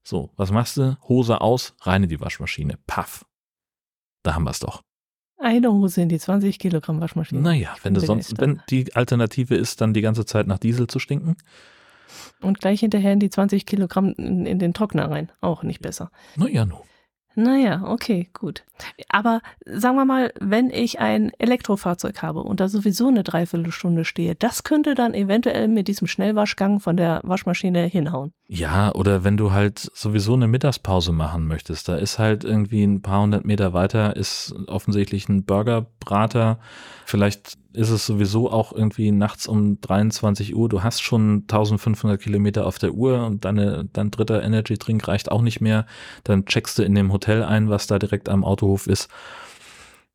So, was machst du? Hose aus, rein in die Waschmaschine. Paff. Da haben wir es doch. Eine Hose in die 20 Kilogramm Waschmaschine. Naja, wenn du sonst, wenn die Alternative ist, dann die ganze Zeit nach Diesel zu stinken. Und gleich hinterher in die 20 Kilogramm in, in den Trockner rein. Auch nicht besser. Naja, nu. Naja, okay, gut. Aber sagen wir mal, wenn ich ein Elektrofahrzeug habe und da sowieso eine Dreiviertelstunde stehe, das könnte dann eventuell mit diesem Schnellwaschgang von der Waschmaschine hinhauen. Ja, oder wenn du halt sowieso eine Mittagspause machen möchtest, da ist halt irgendwie ein paar hundert Meter weiter ist offensichtlich ein Burgerbrater. Vielleicht ist es sowieso auch irgendwie nachts um 23 Uhr. Du hast schon 1500 Kilometer auf der Uhr und deine, dein dritter Energy Drink reicht auch nicht mehr. Dann checkst du in dem Hotel ein, was da direkt am Autohof ist.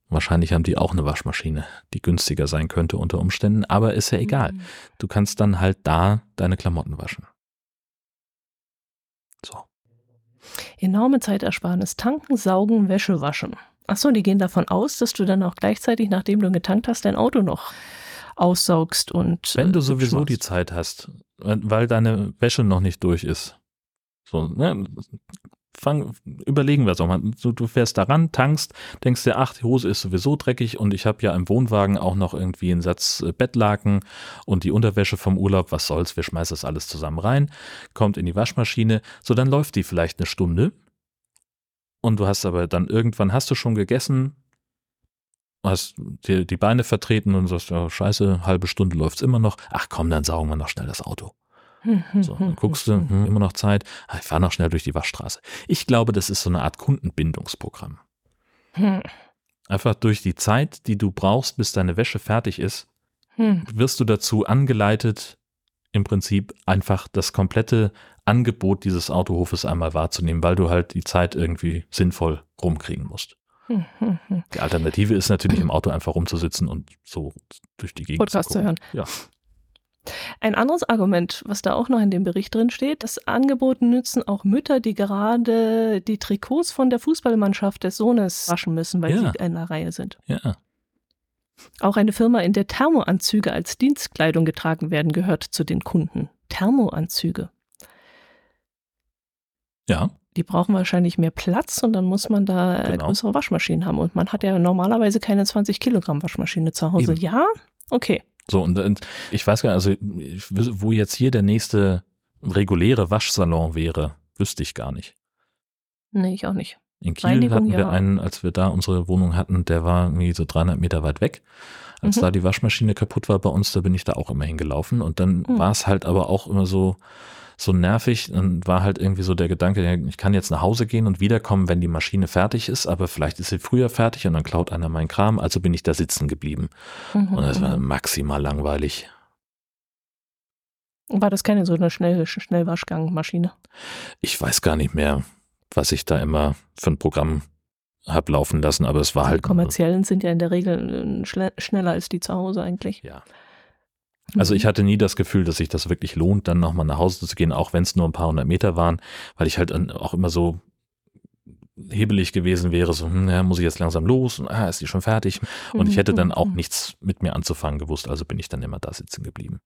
Wahrscheinlich haben die auch eine Waschmaschine, die günstiger sein könnte unter Umständen, aber ist ja egal. Du kannst dann halt da deine Klamotten waschen. So. Enorme Zeitersparnis. Tanken, saugen, Wäsche waschen. Achso, die gehen davon aus, dass du dann auch gleichzeitig, nachdem du getankt hast, dein Auto noch aussaugst und. Wenn du äh, sowieso hübsch die. Zeit hast, weil deine Wäsche noch nicht durch ist. So, ne? Fang, überlegen wir es auch mal. Du, du fährst daran, tankst, denkst dir, ach, die Hose ist sowieso dreckig und ich habe ja im Wohnwagen auch noch irgendwie einen Satz äh, Bettlaken und die Unterwäsche vom Urlaub, was soll's, wir schmeißen das alles zusammen rein, kommt in die Waschmaschine, so dann läuft die vielleicht eine Stunde und du hast aber dann irgendwann hast du schon gegessen, hast dir die Beine vertreten und sagst, ja, scheiße, halbe Stunde läuft's immer noch. Ach komm, dann saugen wir noch schnell das Auto. So, dann guckst du, hm, immer noch Zeit, Ah, ich fahre noch schnell durch die Waschstraße. Ich glaube, das ist so eine Art Kundenbindungsprogramm. Einfach durch die Zeit, die du brauchst, bis deine Wäsche fertig ist, hm. wirst du dazu angeleitet, im Prinzip einfach das komplette Angebot dieses Autohofes einmal wahrzunehmen, weil du halt die Zeit irgendwie sinnvoll rumkriegen musst. Die Alternative ist natürlich im Auto einfach rumzusitzen und so durch die Gegend Podcast zu zu hören. Ja. Ein anderes Argument, was da auch noch in dem Bericht drin steht, das Angebot nützen auch Mütter, die gerade die Trikots von der Fußballmannschaft des Sohnes waschen müssen, weil Ja. sie in der Reihe sind. Ja. Auch eine Firma, in der Thermoanzüge als Dienstkleidung getragen werden, gehört zu den Kunden. Thermoanzüge. Ja. Die brauchen wahrscheinlich mehr Platz und dann muss man da äh, Genau. größere Waschmaschinen haben. Und man hat ja normalerweise keine 20 Kilogramm Waschmaschine zu Hause. Eben. Ja? Okay. So, und, und ich weiß gar nicht, also wo jetzt hier der nächste reguläre Waschsalon wäre, wüsste ich gar nicht. Nee, ich auch nicht. In Kiel Reinigung, hatten wir ja. einen, als wir da unsere Wohnung hatten, der war irgendwie so 300 Meter weit weg. Als Mhm. da die Waschmaschine kaputt war bei uns, da bin ich da auch immer hingelaufen. Und dann Mhm. war es halt aber auch immer so, so nervig. Dann war halt irgendwie so der Gedanke, ich kann jetzt nach Hause gehen und wiederkommen, wenn die Maschine fertig ist, aber vielleicht ist sie früher fertig und dann klaut einer meinen Kram. Also bin ich da sitzen geblieben. Mhm, Und das war mhm. maximal langweilig. War das keine so eine schnell, Schnellwaschgangmaschine? Ich weiß gar nicht mehr, was ich da immer für ein Programm hab laufen lassen, aber es war Die halt kommerziellen sind ja in der Regel äh, schneller als die zu Hause eigentlich. Ja. Also ich hatte nie das Gefühl, dass sich das wirklich lohnt, dann nochmal nach Hause zu gehen, auch wenn es nur ein paar hundert Meter waren, weil ich halt dann auch immer so hebelig gewesen wäre, so, hm, ja, muss ich jetzt langsam los und ah, ist die schon fertig? Und ich hätte dann auch Mhm. nichts mit mir anzufangen gewusst, also bin ich dann immer da sitzen geblieben.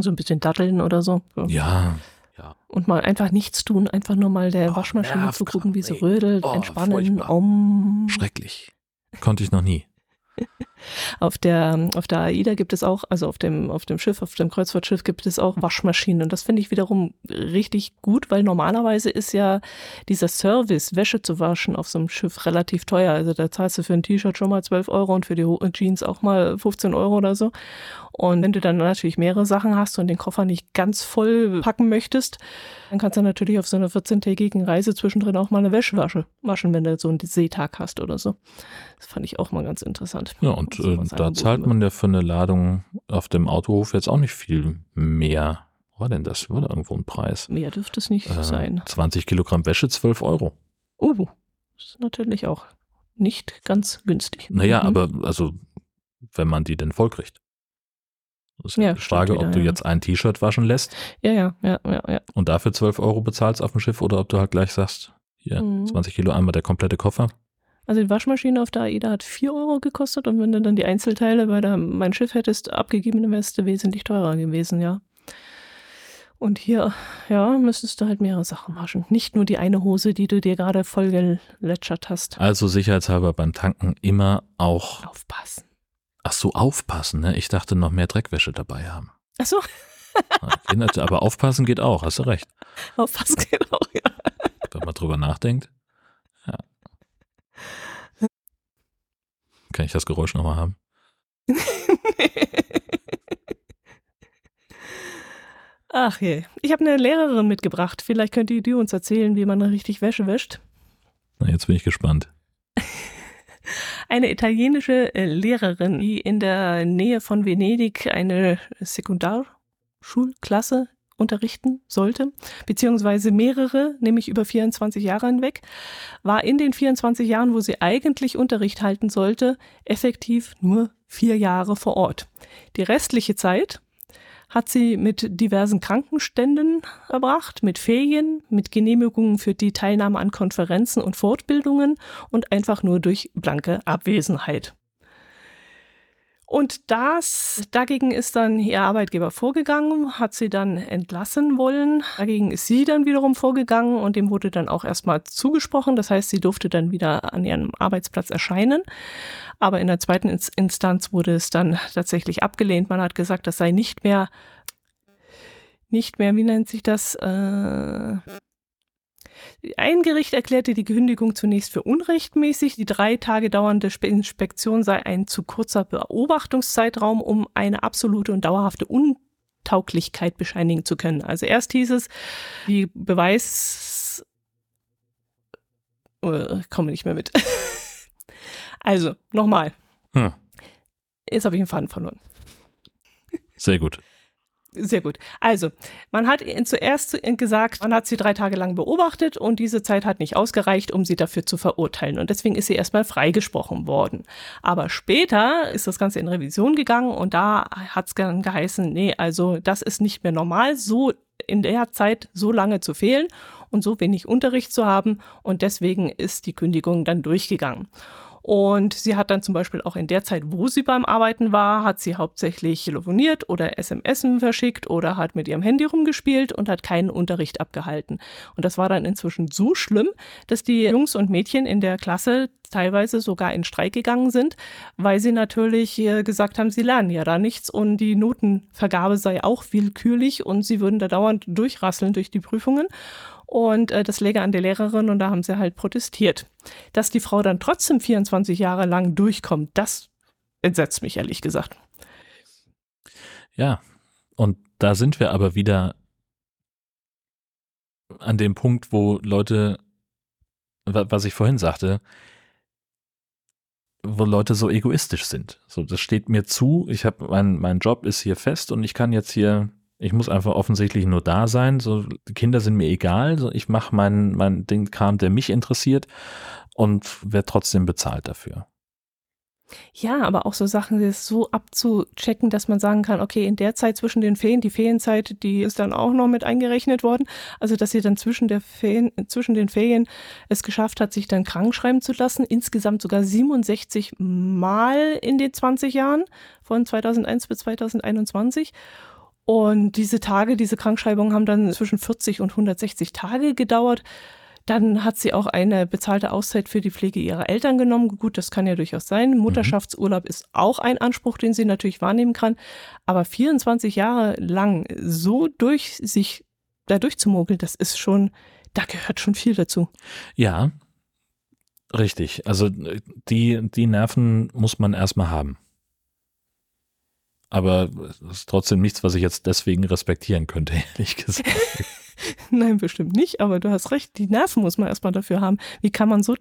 So ein bisschen datteln oder so. Ja, Ja. Und mal einfach nichts tun, einfach nur mal der Oh, Waschmaschine Nervkram, zugucken, wie sie rödelt, Oh, entspannen, um. Schrecklich. Konnte ich noch nie. Auf der, auf der AIDA gibt es auch, also auf dem, auf dem Schiff, auf dem Kreuzfahrtschiff gibt es auch Waschmaschinen. Und das finde ich wiederum richtig gut, weil normalerweise ist ja dieser Service, Wäsche zu waschen auf so einem Schiff relativ teuer. Also da zahlst du für ein T-Shirt schon mal 12 Euro und für die Jeans auch mal 15 Euro oder so. Und wenn du dann natürlich mehrere Sachen hast und den Koffer nicht ganz voll packen möchtest, dann kannst du natürlich auf so einer 14-tägigen Reise zwischendrin auch mal eine Wäsche wasche- waschen, wenn du so einen Seetag hast oder so. Das fand ich auch mal ganz interessant. Ja, und Also, äh, da zahlt wird. man ja für eine Ladung auf dem Autohof jetzt auch nicht viel mehr. Was war denn das? War da irgendwo ein Preis? Mehr dürfte es nicht Äh, sein. 20 Kilogramm Wäsche, 12 Euro. Oh, das ist natürlich auch nicht ganz günstig. Naja, Mhm. aber also, wenn man die denn vollkriegt. Das ist ja, die Frage, stimmt ob wieder, du ja. jetzt ein T-Shirt waschen lässt Ja, ja, ja, ja, ja. und dafür 12 Euro bezahlst auf dem Schiff oder ob du halt gleich sagst, hier, Mhm. 20 Kilo einmal der komplette Koffer. Also die Waschmaschine auf der AIDA hat 4 Euro gekostet und wenn du dann die Einzelteile bei der, mein Schiff hättest abgegeben, dann wärst du wesentlich teurer gewesen, ja. Und hier, ja, müsstest du halt mehrere Sachen waschen. Nicht nur die eine Hose, die du dir gerade voll geletschert hast. Also sicherheitshalber beim Tanken immer auch, Aufpassen. ach so, aufpassen, ne? Ich dachte noch mehr Dreckwäsche dabei haben. Achso, Okay, nat- aber aufpassen geht auch, hast du recht. aufpassen geht auch, ja. Wenn man drüber nachdenkt. Kann ich das Geräusch nochmal haben? Ach je. Ich habe eine Lehrerin mitgebracht. Vielleicht könnt ihr die uns erzählen, wie man richtig Wäsche wäscht. Na, jetzt bin ich gespannt. Eine italienische äh, Lehrerin, die in der Nähe von Venedig eine Sekundarschulklasse unterrichten sollte, beziehungsweise mehrere, nämlich über 24 Jahre hinweg, war in den 24 Jahren, wo sie eigentlich Unterricht halten sollte, effektiv nur vier Jahre vor Ort. Die restliche Zeit hat sie mit diversen Krankenständen verbracht, mit Ferien, mit Genehmigungen für die Teilnahme an Konferenzen und Fortbildungen und einfach nur durch blanke Abwesenheit. Und das, dagegen ist dann ihr Arbeitgeber vorgegangen, hat sie dann entlassen wollen. Dagegen ist sie dann wiederum vorgegangen und dem wurde dann auch erstmal zugesprochen. Das heißt, sie durfte dann wieder an ihrem Arbeitsplatz erscheinen. Aber in der zweiten Ins- Instanz wurde es dann tatsächlich abgelehnt. Man hat gesagt, das sei nicht mehr, nicht mehr, wie nennt sich das? Äh, ein Gericht erklärte die Kündigung zunächst für unrechtmäßig. Die drei Tage dauernde Spe- Inspektion sei ein zu kurzer Beobachtungszeitraum, um eine absolute und dauerhafte Untauglichkeit bescheinigen zu können. Also erst hieß es, die Beweis ich komme nicht mehr mit. also, nochmal. Hm, Jetzt habe ich den Faden verloren. sehr gut. Sehr gut. Also, man hat zuerst zu- gesagt, man hat sie drei Tage lang beobachtet und diese Zeit hat nicht ausgereicht, um sie dafür zu verurteilen. Und deswegen ist sie erstmal freigesprochen worden. Aber später ist das Ganze in Revision gegangen und da hat es dann geheißen, nee, also das ist nicht mehr normal, so in der Zeit so lange zu fehlen und so wenig Unterricht zu haben. Und deswegen ist die Kündigung dann durchgegangen. Und sie hat dann zum Beispiel auch in der Zeit, wo sie beim Arbeiten war, hat sie hauptsächlich telefoniert oder SMS verschickt oder hat mit ihrem Handy rumgespielt und hat keinen Unterricht abgehalten. Und das war dann inzwischen so schlimm, dass die Jungs und Mädchen in der Klasse teilweise sogar in Streik gegangen sind, weil sie natürlich äh, gesagt haben, sie lernen ja da nichts und die Notenvergabe sei auch willkürlich und sie würden da dauernd durchrasseln durch die Prüfungen. Und äh, das läge an der Lehrerin und da haben sie halt protestiert. Dass die Frau dann trotzdem 24 Jahre lang durchkommt, das entsetzt mich ehrlich gesagt. Ja, und da sind wir aber wieder an dem Punkt, wo Leute, wa- was ich vorhin sagte, wo Leute so egoistisch sind. So, das steht mir zu. Ich habe mein mein Job ist hier fest und ich kann jetzt hier, ich muss einfach offensichtlich nur da sein. So, die Kinder sind mir egal. So, ich mache mein mein Ding Kram, der mich interessiert und werde trotzdem bezahlt dafür. Ja, aber auch so Sachen das so abzuchecken, dass man sagen kann, okay, in der Zeit zwischen den Ferien, die Ferienzeit, die ist dann auch noch mit eingerechnet worden. Also, dass sie dann zwischen, der Ferien, zwischen den Ferien es geschafft hat, sich dann krank schreiben zu lassen. Insgesamt sogar 67 Mal in den 20 Jahren von 2001 bis 2021. Und diese Tage, diese Krankschreibungen haben dann zwischen 40 und 160 Tage gedauert. Dann hat sie auch eine bezahlte Auszeit für die Pflege ihrer Eltern genommen. Gut, das kann ja durchaus sein. Mhm. Mutterschaftsurlaub ist auch ein Anspruch, den sie natürlich wahrnehmen kann. Aber 24 Jahre lang so durch sich da durchzumogeln, das ist schon, da gehört schon viel dazu. Ja, richtig. Also die, die Nerven muss man erstmal haben. Aber es ist trotzdem nichts, was ich jetzt deswegen respektieren könnte, ehrlich gesagt. Nein, bestimmt nicht, aber du hast recht, die Nerven muss man erstmal dafür haben. Wie kann man so,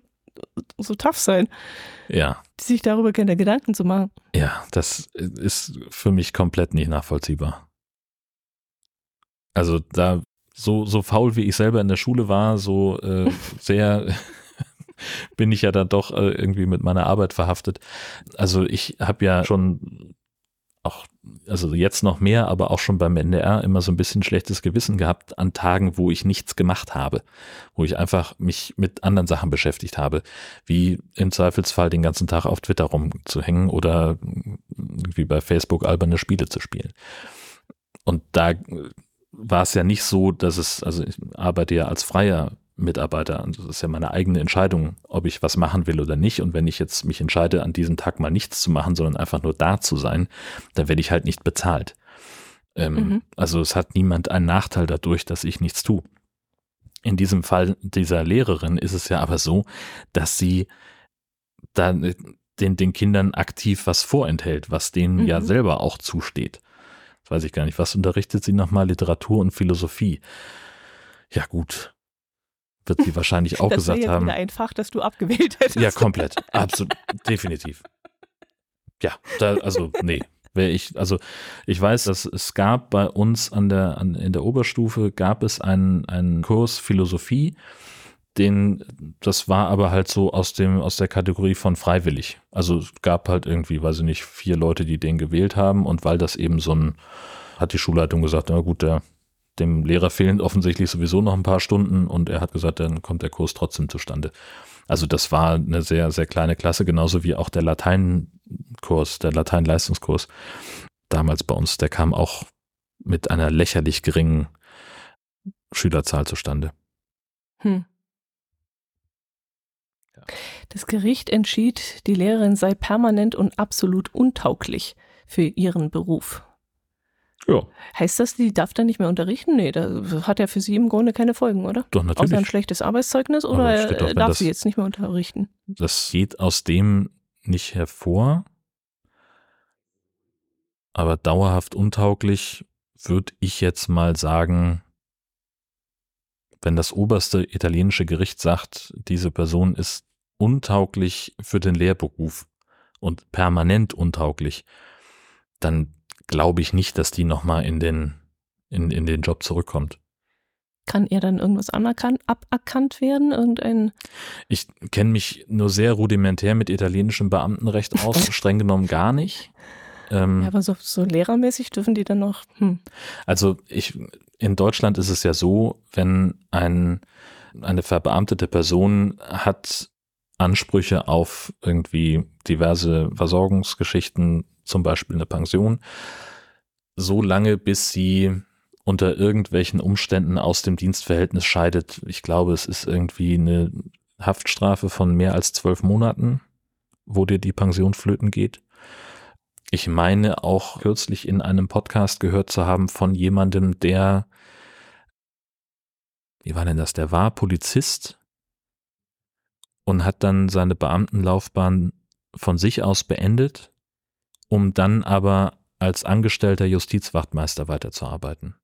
so tough sein, Ja, sich darüber keine Gedanken zu machen? ja, das ist für mich komplett nicht nachvollziehbar. Also da so, so faul wie ich selber in der Schule war, so äh, sehr bin ich ja dann doch äh, irgendwie mit meiner Arbeit verhaftet. Also ich habe ja schon also jetzt noch mehr, aber auch schon beim NDR immer so ein bisschen schlechtes Gewissen gehabt an Tagen, wo ich nichts gemacht habe, wo ich einfach mich mit anderen Sachen beschäftigt habe, wie im Zweifelsfall den ganzen Tag auf Twitter rumzuhängen oder wie bei Facebook alberne Spiele zu spielen. Und da war es ja nicht so, dass es, also ich arbeite ja als freier Mitarbeiter. Und das ist ja meine eigene Entscheidung, ob ich was machen will oder nicht. Und wenn ich jetzt mich entscheide, an diesem Tag mal nichts zu machen, sondern einfach nur da zu sein, dann werde ich halt nicht bezahlt. Ähm, Mhm. Also es hat niemand einen Nachteil dadurch, dass ich nichts tue. In diesem Fall dieser Lehrerin ist es ja aber so, dass sie dann den, den Kindern aktiv was vorenthält, was denen ja Mhm. selber auch zusteht. Das weiß ich gar nicht. Was unterrichtet sie nochmal? Literatur und Philosophie. Ja, gut. Wird sie wahrscheinlich auch das gesagt jetzt haben. wieder ein Fach, das du abgewählt hättest. Ja, komplett. Absolut. definitiv. Ja, da, also, nee. Ich, also ich weiß, dass es gab bei uns an der, an, in der Oberstufe gab es einen, einen Kurs Philosophie, den, das war aber halt so aus dem, aus der Kategorie von freiwillig. Also es gab halt irgendwie, weiß ich nicht, vier Leute, die den gewählt haben und weil das eben so ein, hat die Schulleitung gesagt, na gut, der, dem Lehrer fehlen offensichtlich sowieso noch ein paar Stunden und er hat gesagt, dann kommt der Kurs trotzdem zustande. Also das war eine sehr, sehr kleine Klasse, genauso wie auch der Lateinkurs, der Lateinleistungskurs damals bei uns, der kam auch mit einer lächerlich geringen Schülerzahl zustande. Hm. Das Gericht entschied, die Lehrerin sei permanent und absolut untauglich für ihren Beruf. Ja, Heißt das, die darf dann nicht mehr unterrichten? Nee, das hat ja für sie im Grunde keine Folgen, oder? doch Außer ein natürlich. schlechtes Arbeitszeugnis oder doch, äh, darf das- sie jetzt nicht mehr unterrichten? Das geht aus dem nicht hervor. Aber dauerhaft untauglich würde ich jetzt mal sagen, wenn das oberste italienische Gericht sagt, diese Person ist untauglich für den Lehrberuf und permanent untauglich, dann glaube ich nicht, dass die nochmal in den, in, in den Job zurückkommt. Kann ihr dann irgendwas anerkannt, aberkannt werden? Irgendein. Ich kenne mich nur sehr rudimentär mit italienischem Beamtenrecht aus, streng genommen gar nicht. Ähm, Ja, aber so, so lehrermäßig dürfen die dann noch. Hm. Also ich, in Deutschland ist es ja so, wenn ein, eine verbeamtete Person hat Ansprüche auf irgendwie diverse Versorgungsgeschichten, zum Beispiel eine Pension, so lange bis sie unter irgendwelchen Umständen aus dem Dienstverhältnis scheidet. Ich glaube, es ist irgendwie eine Haftstrafe von mehr als zwölf Monaten, wo dir die Pension flöten geht. Ich meine auch kürzlich in einem Podcast gehört zu haben von jemandem, der, wie war denn das, der war Polizist und hat dann seine Beamtenlaufbahn von sich aus beendet, um dann aber als angestellter Justizwachtmeister weiterzuarbeiten.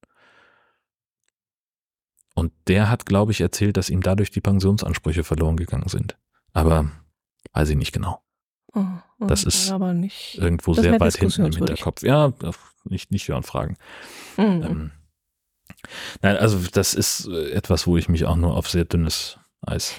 Und der hat, glaube ich, erzählt, dass ihm dadurch die Pensionsansprüche verloren gegangen sind. Aber weiß ich nicht genau. Oh, oh, Das ist nicht. Irgendwo Das sehr weit hinten im. Hinterkopf. Ja, nicht, nicht hören fragen. Mhm. Ähm, nein, also das ist äh, etwas, wo ich mich auch nur auf sehr dünnes.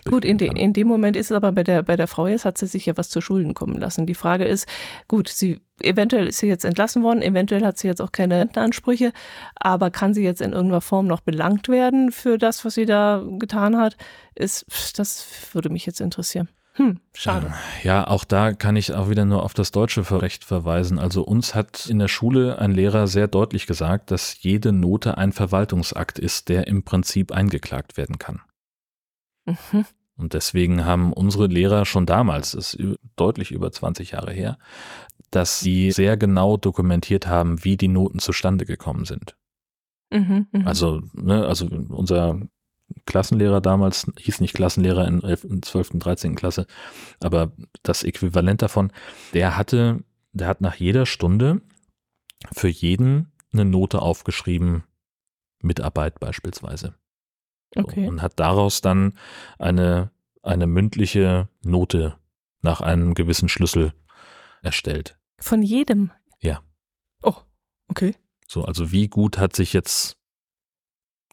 Gut, in, de, in dem Moment ist es aber bei der, bei der Frau jetzt, hat sie sich ja was zu Schulden kommen lassen. Die Frage ist, gut, sie, eventuell ist sie jetzt entlassen worden, eventuell hat sie jetzt auch keine Rentenansprüche, aber kann sie jetzt in irgendeiner Form noch belangt werden für das, was sie da getan hat? Ist, das würde mich jetzt interessieren. Hm, schade. Äh, ja, auch da kann ich auch wieder nur auf das deutsche Recht verweisen. Also uns hat in der Schule ein Lehrer sehr deutlich gesagt, dass jede Note ein Verwaltungsakt ist, der im Prinzip eingeklagt werden kann. Mhm. Und deswegen haben unsere Lehrer schon damals, das ist deutlich über 20 Jahre her, dass sie sehr genau dokumentiert haben, wie die Noten zustande gekommen sind. Mhm, mh. Also, ne, also unser Klassenlehrer damals, hieß nicht Klassenlehrer in 11., 12., 13. Klasse, aber das Äquivalent davon, der hatte, der hat nach jeder Stunde für jeden eine Note aufgeschrieben, Mitarbeit beispielsweise. Okay. Und hat daraus dann eine, eine mündliche Note nach einem gewissen Schlüssel erstellt. Von jedem? Ja. Oh, okay. So, also wie gut hat sich jetzt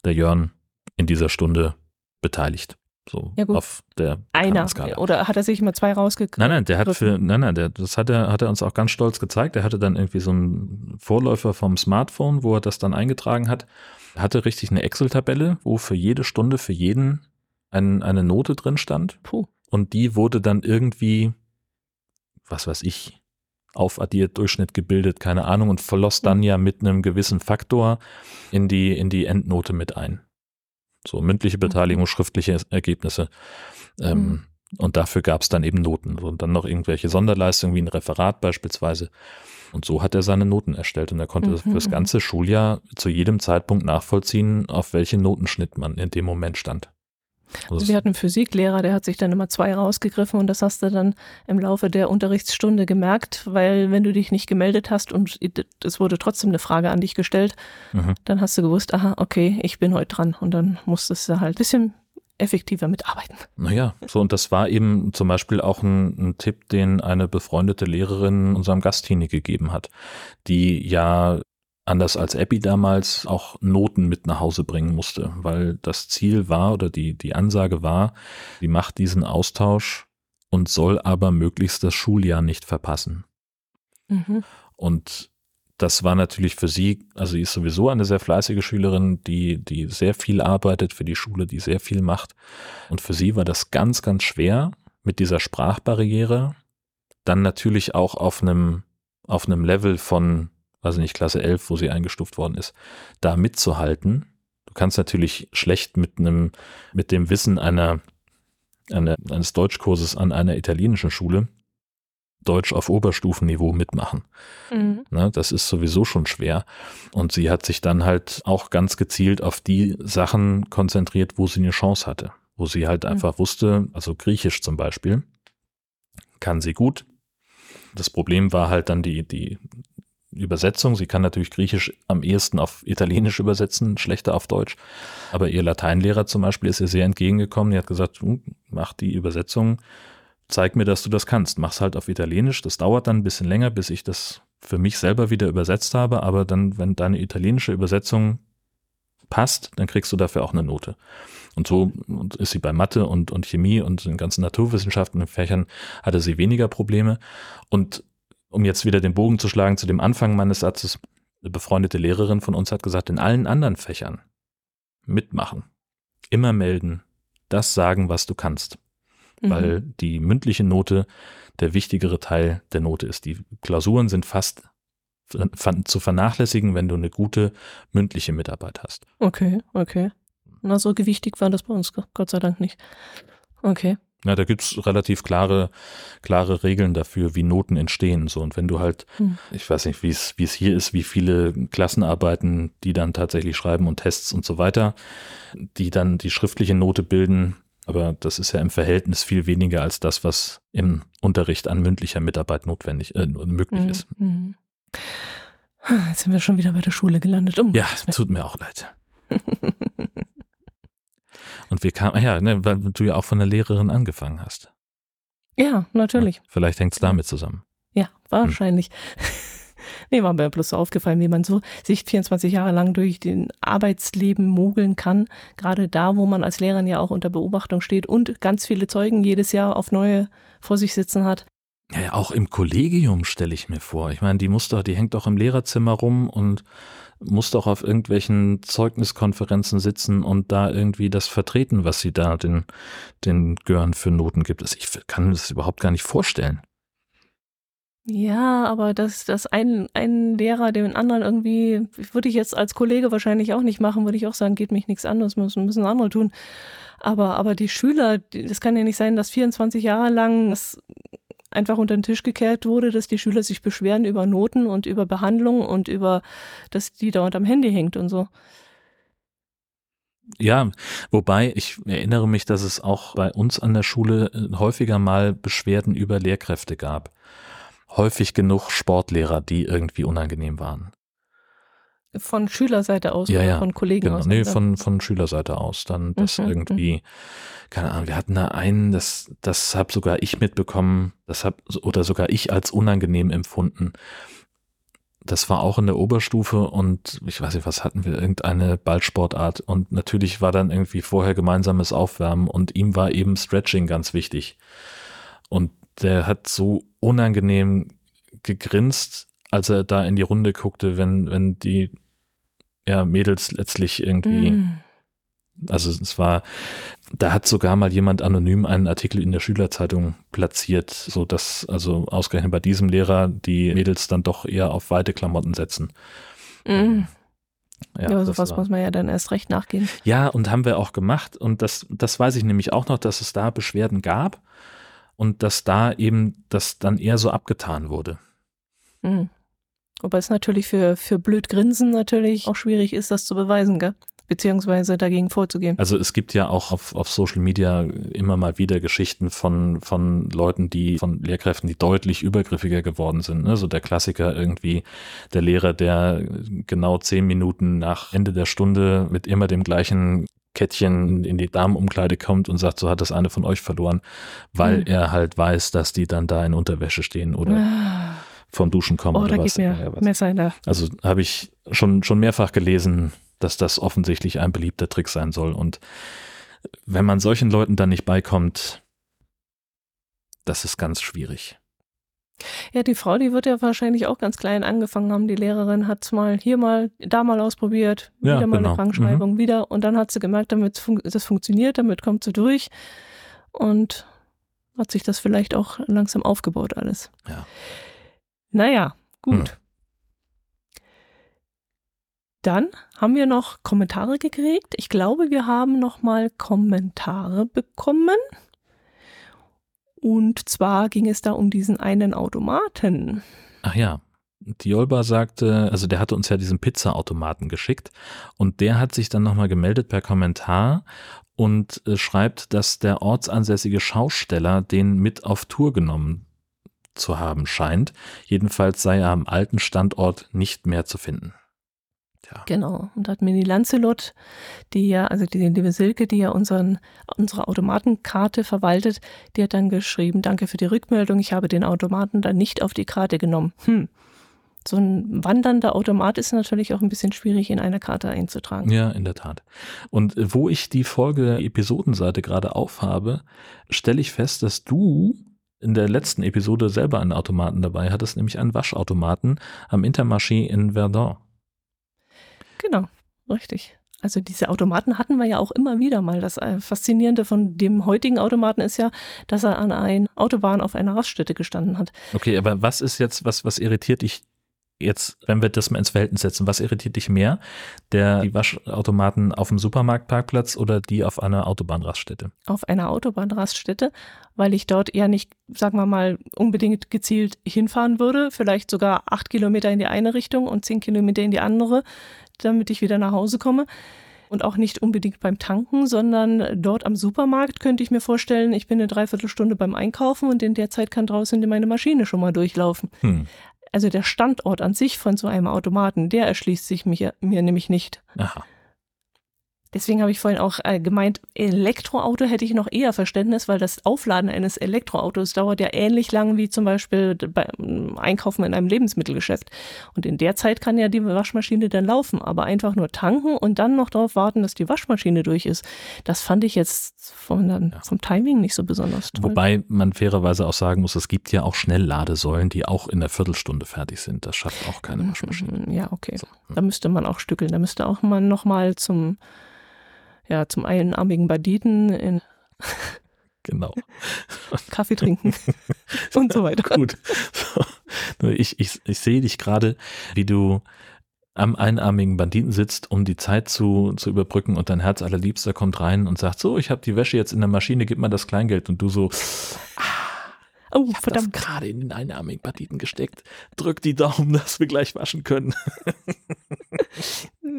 der Jörn in dieser Stunde beteiligt? So ja, auf der einer Skala. oder hat er sich immer zwei rausgekriegt? Nein, nein, der hat für nein, nein, der, das hat er hat er uns auch ganz stolz gezeigt. Er hatte dann irgendwie so einen Vorläufer vom Smartphone, wo er das dann eingetragen hat. Hatte richtig eine Excel-Tabelle, wo für jede Stunde für jeden ein, eine Note drin stand. Puh. Und die wurde dann irgendwie, was weiß ich, aufaddiert, Durchschnitt gebildet, keine Ahnung, und verlost dann ja mit einem gewissen Faktor in die, in die Endnote mit ein. So mündliche. Beteiligung, schriftliche Ergebnisse. Ähm, mhm. Und dafür gab es dann eben Noten und dann noch irgendwelche Sonderleistungen wie ein Referat beispielsweise. Und so hat er seine Noten erstellt und er konnte mhm. für das ganze Schuljahr zu jedem Zeitpunkt nachvollziehen, auf welchen Notenschnitt man in dem Moment stand. Also wir hatten einen Physiklehrer, der hat sich dann immer zwei rausgegriffen und das hast du dann im Laufe der Unterrichtsstunde gemerkt, weil wenn du dich nicht gemeldet hast und es wurde trotzdem eine Frage an dich gestellt, mhm. dann hast du gewusst, aha, okay, ich bin heute dran und dann musstest du halt ein bisschen effektiver mitarbeiten. Naja, so und das war eben zum Beispiel auch ein, ein Tipp, den eine befreundete Lehrerin unserem Gasthinie gegeben hat, die ja anders als Abby damals auch Noten mit nach Hause bringen musste, weil das Ziel war oder die, die Ansage war, sie macht diesen Austausch und soll aber möglichst das Schuljahr nicht verpassen. Mhm. Und das war natürlich für sie, also sie ist sowieso eine sehr fleißige Schülerin, die, die sehr viel arbeitet für die Schule, die sehr viel macht. Und für sie war das ganz, ganz schwer mit dieser Sprachbarriere, dann natürlich auch auf einem, auf einem Level von weiß nicht, Klasse 11, wo sie eingestuft worden ist, da mitzuhalten. Du kannst natürlich schlecht mit einem, mit dem Wissen einer, einer, eines Deutschkurses an einer italienischen Schule Deutsch auf Oberstufenniveau mitmachen. Mhm. Ne, das ist sowieso schon schwer. Und sie hat sich dann halt auch ganz gezielt auf die Sachen konzentriert, wo sie eine Chance hatte. Wo sie halt mhm. einfach wusste, also Griechisch zum Beispiel, kann sie gut. Das Problem war halt dann die, die Übersetzung. Sie kann natürlich Griechisch am ehesten auf Italienisch übersetzen, schlechter auf Deutsch. Aber ihr Lateinlehrer zum Beispiel ist ihr sehr entgegengekommen. Die hat gesagt, mach die Übersetzung, zeig mir, dass du das kannst. Mach's halt auf Italienisch. Das dauert dann ein bisschen länger, bis ich das für mich selber wieder übersetzt habe. Aber dann, wenn deine italienische Übersetzung passt, dann kriegst du dafür auch eine Note. Und so ist sie bei Mathe und, und Chemie und den ganzen Naturwissenschaften und Fächern hatte sie weniger Probleme. Und um jetzt wieder den Bogen zu schlagen zu dem Anfang meines Satzes, eine befreundete Lehrerin von uns hat gesagt, in allen anderen Fächern mitmachen, immer melden, das sagen, was du kannst. Mhm. Weil die mündliche Note der wichtigere Teil der Note ist. Die Klausuren sind fast zu vernachlässigen, wenn du eine gute mündliche Mitarbeit hast. Okay, okay. Na, so gewichtig war das bei uns, Gott sei Dank nicht. Okay. Ja, da gibt's relativ klare, klare Regeln dafür, wie Noten entstehen. So, und wenn du halt, hm. ich weiß nicht, wie es, wie es hier ist, wie viele Klassenarbeiten, die dann tatsächlich schreiben und Tests und so weiter, die dann die schriftliche Note bilden, aber das ist ja im Verhältnis viel weniger als das, was im Unterricht an mündlicher Mitarbeit notwendig, äh, möglich hm. ist. Mhm. Jetzt sind wir schon wieder bei der Schule gelandet. Um ja, tut mir auch leid. Und wir kamen, ja, ne, weil du ja auch von der Lehrerin angefangen hast. Ja, natürlich. Ja, vielleicht hängt es damit zusammen. Ja, wahrscheinlich. Hm. Nee, war mir bloß so aufgefallen, wie man so sich 24 Jahre lang durch den Arbeitsleben mogeln kann. Gerade da, wo man als Lehrerin ja auch unter Beobachtung steht und ganz viele Zeugen jedes Jahr auf neue vor sich sitzen hat. Ja, auch im Kollegium stelle ich mir vor. Ich meine, die muss doch, die hängt doch im Lehrerzimmer rum und muss doch auf irgendwelchen Zeugniskonferenzen sitzen und da irgendwie das vertreten, was sie da den, den Gören für Noten gibt. Also ich kann mir das überhaupt gar nicht vorstellen. Ja, aber dass, dass ein, ein Lehrer den anderen irgendwie, würde ich jetzt als Kollege wahrscheinlich auch nicht machen, würde ich auch sagen, geht mich nichts an, das müssen, müssen andere tun. Aber, aber die Schüler, das kann ja nicht sein, dass 24 Jahre lang das einfach unter den Tisch gekehrt wurde, dass die Schüler sich beschweren über Noten und über Behandlung und über, dass die da unterm Handy hängt und so. Ja, wobei ich erinnere mich, dass es auch bei uns an der Schule äh, häufiger mal Beschwerden über Lehrkräfte gab häufig genug Sportlehrer, die irgendwie unangenehm waren. Von Schülerseite aus ja, oder ja, von Kollegen genau. aus? Nee, von, von Schülerseite aus. Dann das mhm, irgendwie, mhm. keine Ahnung, wir hatten da einen, das, das habe sogar ich mitbekommen, das hab, oder sogar ich als unangenehm empfunden. Das war auch in der Oberstufe und ich weiß nicht, was hatten wir, irgendeine Ballsportart und natürlich war dann irgendwie vorher gemeinsames Aufwärmen und ihm war eben Stretching ganz wichtig. Und der hat so unangenehm gegrinst, als er da in die Runde guckte, wenn, wenn die ja, Mädels letztlich irgendwie, mm. also es war, da hat sogar mal jemand anonym einen Artikel in der Schülerzeitung platziert, so dass also ausgerechnet bei diesem Lehrer die Mädels dann doch eher auf weite Klamotten setzen. Mm. Ja, ja sowas muss man ja dann erst recht nachgehen. Ja, und haben wir auch gemacht. Und das, das weiß ich nämlich auch noch, dass es da Beschwerden gab und dass da eben das dann eher so abgetan wurde. Mhm. Wobei es natürlich für, für blöd Grinsen natürlich auch schwierig ist, das zu beweisen, gell? beziehungsweise dagegen vorzugehen. Also es gibt ja auch auf, auf Social Media immer mal wieder Geschichten von, von Leuten, die, von Lehrkräften, die deutlich übergriffiger geworden sind. Ne? So der Klassiker irgendwie, der Lehrer, der genau zehn Minuten nach Ende der Stunde mit immer dem gleichen Kettchen in die Damenumkleide kommt und sagt, so hat das eine von euch verloren, weil mhm. er halt weiß, dass die dann da in Unterwäsche stehen oder ah. vom Duschen kommen oh, oder was. Mir was. Messer in der. Also habe ich schon, schon mehrfach gelesen, dass das offensichtlich ein beliebter Trick sein soll. Und wenn man solchen Leuten dann nicht beikommt, das ist ganz schwierig. Ja, die Frau, die wird ja wahrscheinlich auch ganz klein angefangen haben. Die Lehrerin hat es mal hier mal, da mal ausprobiert, ja, wieder mal genau. eine Krankschreibung, mhm. wieder. Und dann hat sie gemerkt, damit fun das funktioniert, damit kommt sie durch. Und hat sich das vielleicht auch langsam aufgebaut alles. Ja. Naja, gut. Hm. Dann haben wir noch Kommentare gekriegt. Ich glaube, wir haben noch mal Kommentare bekommen. Und zwar ging es da um diesen einen Automaten. Ach ja. Diolba sagte, also der hatte uns ja diesen Pizza-Automaten geschickt und der hat sich dann nochmal gemeldet per Kommentar und äh, schreibt, dass der ortsansässige Schausteller den mit auf Tour genommen zu haben scheint. Jedenfalls sei er am alten Standort nicht mehr zu finden. Ja. Genau. Und da hat mir die Lancelot, die ja, also die liebe Silke, die ja unseren, unsere Automatenkarte verwaltet, die hat dann geschrieben, danke für die Rückmeldung, ich habe den Automaten dann nicht auf die Karte genommen. Hm. So ein wandernder Automat ist natürlich auch ein bisschen schwierig in einer Karte einzutragen. Ja, in der Tat. Und wo ich die Folge Episodenseite gerade aufhabe, stelle ich fest, dass du in der letzten Episode selber einen Automaten dabei hattest, nämlich einen Waschautomaten am Intermarché in Verdun. Genau, richtig. Also diese Automaten hatten wir ja auch immer wieder mal. Das äh, Faszinierende von dem heutigen Automaten ist ja, dass er an einer Autobahn auf einer Raststätte gestanden hat. Okay, aber was ist jetzt, was, was irritiert dich jetzt, wenn wir das mal ins Verhältnis setzen, was irritiert dich mehr? Der die Waschautomaten auf dem Supermarktparkplatz oder die auf einer Autobahnraststätte? Auf einer Autobahnraststätte, weil ich dort eher nicht, sagen wir mal, unbedingt gezielt hinfahren würde. Vielleicht sogar acht Kilometer in die eine Richtung und zehn Kilometer in die andere damit ich wieder nach Hause komme. Und auch nicht unbedingt beim Tanken, sondern dort am Supermarkt könnte ich mir vorstellen, ich bin eine Dreiviertelstunde beim Einkaufen und in der Zeit kann draußen meine Maschine schon mal durchlaufen. Hm. Also der Standort an sich von so einem Automaten, der erschließt sich mir, mir nämlich nicht. Aha. Deswegen habe ich vorhin auch äh, gemeint, Elektroauto hätte ich noch eher Verständnis, weil das Aufladen eines Elektroautos dauert ja ähnlich lang wie zum Beispiel beim Einkaufen in einem Lebensmittelgeschäft. Und in der Zeit kann ja die Waschmaschine dann laufen, aber einfach nur tanken und dann noch darauf warten, dass die Waschmaschine durch ist. Das fand ich jetzt vom, vom Timing nicht so besonders toll. Wobei man fairerweise auch sagen muss, es gibt ja auch Schnellladesäulen, die auch in der Viertelstunde fertig sind. Das schafft auch keine Waschmaschine. Ja, okay. So. Hm. Da müsste man auch stückeln. Da müsste auch mal nochmal zum ja, zum einarmigen Banditen in Genau. Kaffee trinken und so weiter. Gut. Ich, ich, ich sehe dich gerade, wie du am einarmigen Banditen sitzt, um die Zeit zu, zu überbrücken und dein Herz allerliebster kommt rein und sagt, so, ich habe die Wäsche jetzt in der Maschine, gib mal das Kleingeld und du so, ah, Oh, ich verdammt. Das gerade in den einarmigen Banditen gesteckt. Drück die Daumen, dass wir gleich waschen können.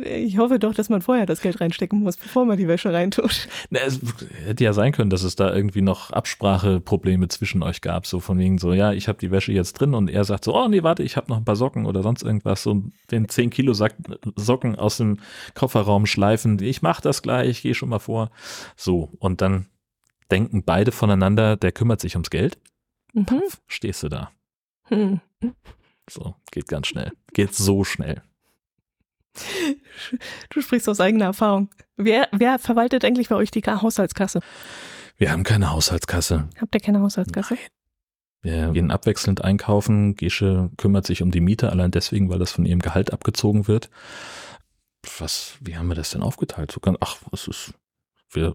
ich hoffe doch, dass man vorher das Geld reinstecken muss, bevor man die Wäsche reintut. Na, es hätte ja sein können, dass es da irgendwie noch Abspracheprobleme zwischen euch gab. So von wegen so, ja, ich habe die Wäsche jetzt drin und er sagt so, oh nee, warte, ich habe noch ein paar Socken oder sonst irgendwas. So den 10 Kilo Socken aus dem Kofferraum schleifen. Ich mache das gleich, gehe schon mal vor. So, und dann denken beide voneinander, der kümmert sich ums Geld. Mhm. Puff, stehst du da. Mhm. So, geht ganz schnell. Geht so schnell. Du sprichst aus eigener Erfahrung. Wer, wer verwaltet eigentlich bei euch die Haushaltskasse? Wir haben keine Haushaltskasse. Habt ihr keine Haushaltskasse? Nein. Wir gehen abwechselnd einkaufen. Gesche kümmert sich um die Miete, allein deswegen, weil das von ihrem Gehalt abgezogen wird. Was, wie haben wir das denn aufgeteilt? So ach, was ist, wir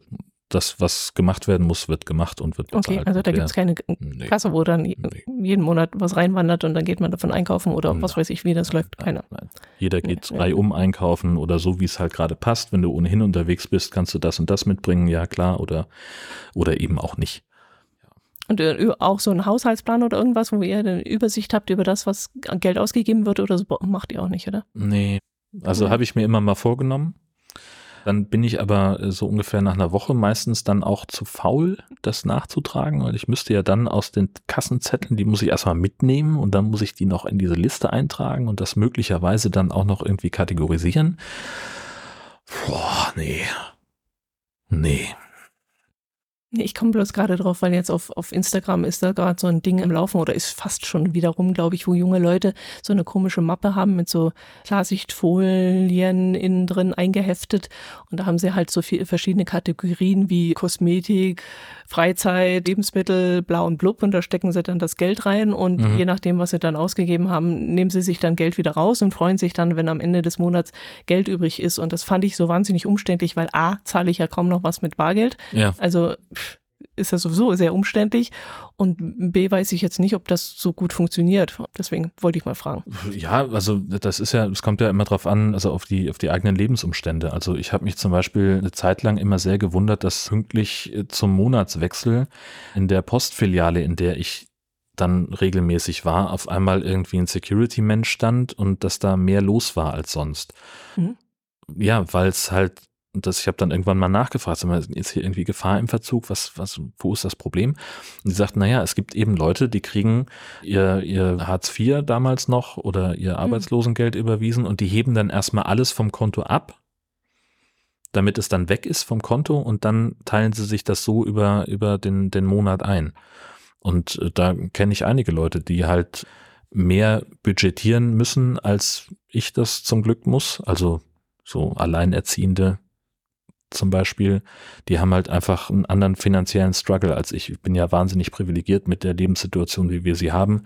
das, was gemacht werden muss, wird gemacht und wird bezahlt. Okay, also da gibt es keine. Kasse, wo dann nee. jeden Monat was reinwandert und dann geht man davon einkaufen oder nein. was weiß ich, wie das läuft. Keiner. Nein, Jeder geht nee. reihum einkaufen oder so, wie es halt gerade passt. Wenn du ohnehin unterwegs bist, kannst du das und das mitbringen, ja klar, oder, oder eben auch nicht. Und äh, auch so ein Haushaltsplan oder irgendwas, wo ihr eine Übersicht habt über das, was Geld ausgegeben wird oder so, macht ihr auch nicht, oder? Nee. Also habe ich mir immer mal vorgenommen dann bin ich aber äh, so ungefähr nach einer Woche meistens dann auch zu faul, das nachzutragen, weil ich müsste ja dann aus den Kassenzetteln, die muss ich erstmal mitnehmen und dann muss ich die noch in diese Liste eintragen und das möglicherweise dann auch noch irgendwie kategorisieren. Boah, nee. Nee. Ich komme bloß gerade drauf, weil jetzt auf, auf Instagram ist da gerade so ein Ding im Laufen oder ist fast schon wiederum, glaube ich, wo junge Leute so eine komische Mappe haben mit so Klarsichtfolien innen drin eingeheftet. Und da haben sie halt so viele verschiedene Kategorien wie Kosmetik, Freizeit, Lebensmittel, blau und blub. Und da stecken sie dann das Geld rein. Und mhm. je nachdem, was sie dann ausgegeben haben, nehmen sie sich dann Geld wieder raus und freuen sich dann, wenn am Ende des Monats Geld übrig ist. Und das fand ich so wahnsinnig umständlich, weil A, zahle ich ja kaum noch was mit Bargeld. Ja. Also ist ja sowieso sehr umständlich und B weiß ich jetzt nicht, ob das so gut funktioniert. Deswegen wollte ich mal fragen. Ja, also das ist ja, es kommt ja immer drauf an, also auf die, auf die eigenen Lebensumstände. Also ich habe mich zum Beispiel eine Zeit lang immer sehr gewundert, dass pünktlich äh, zum Monatswechsel in der Postfiliale, in der ich dann regelmäßig war, auf einmal irgendwie ein Security-Mensch stand und dass da mehr los war als sonst. Mhm. Ja, weil es halt und das, ich habe dann irgendwann mal nachgefragt, ist hier irgendwie Gefahr im Verzug? Was, was, wo ist das Problem? Und sie sagt, naja, es gibt eben Leute, die kriegen ihr, ihr Hartz IV damals noch oder ihr hm. Arbeitslosengeld mhm. überwiesen und die heben dann erstmal alles vom Konto ab, damit es dann weg ist vom Konto und dann teilen sie sich das so über, über den, den Monat ein. Und äh, da kenne ich einige Leute, die halt mehr budgetieren müssen, als ich das zum Glück muss. Also so Alleinerziehende, zum Beispiel, die haben halt einfach einen anderen finanziellen Struggle als ich. Ich bin ja wahnsinnig privilegiert mit der Lebenssituation, wie wir sie haben.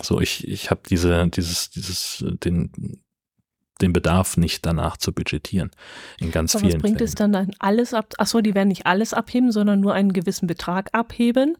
So, ich, ich habe diese, dieses, dieses, den, den Bedarf nicht danach zu budgetieren. In ganz Aber vielen was bringt Fällen. es dann, dann alles ab? Achso, die werden nicht alles abheben, sondern nur einen gewissen Betrag abheben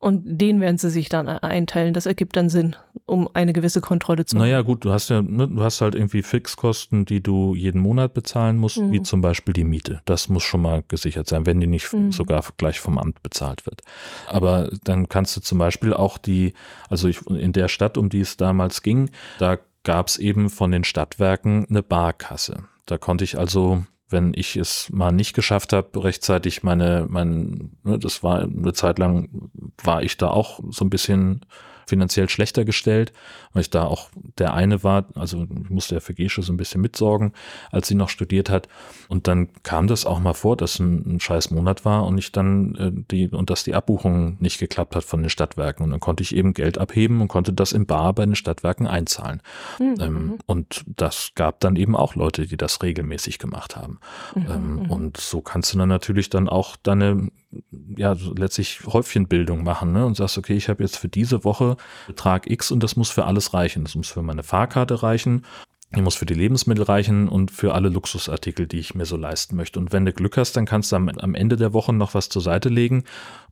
und den werden sie sich dann e-, einteilen. Das ergibt dann Sinn, um eine gewisse Kontrolle zu machen. Naja, gut, du hast ja, ne, du hast halt irgendwie Fixkosten, die du jeden Monat bezahlen musst, mhm. wie zum Beispiel die Miete. Das muss schon mal gesichert sein, wenn die nicht mhm. sogar gleich vom Amt bezahlt wird. Aber dann kannst du zum Beispiel auch die, also ich, in der Stadt, um die es damals ging, da gab es eben von den Stadtwerken eine Barkasse. Da konnte ich also wenn ich es mal nicht geschafft habe, rechtzeitig meine, mein, ne, das war eine Zeit lang, war ich da auch so ein bisschen finanziell schlechter gestellt, weil ich da auch der eine war, also ich musste ja für Gesche so ein bisschen mitsorgen, als sie noch studiert hat. Und dann kam das auch mal vor, dass ein, ein scheiß Monat war und ich dann äh, die und dass die Abbuchung nicht geklappt hat von den Stadtwerken. Und dann konnte ich eben Geld abheben und konnte das im Bar bei den Stadtwerken einzahlen. Mhm. Ähm, und das gab dann eben auch Leute, die das regelmäßig gemacht haben. Mhm. Ähm, mhm. und so kannst du dann natürlich dann auch deine ja, letztlich Häufchenbildung machen ne? und sagst, okay, ich habe jetzt für diese Woche Betrag X und das muss für alles reichen. Das muss für meine Fahrkarte reichen, die muss für die Lebensmittel reichen und für alle Luxusartikel, die ich mir so leisten möchte. Und wenn du Glück hast, dann kannst du am, am Ende der Woche noch was zur Seite legen,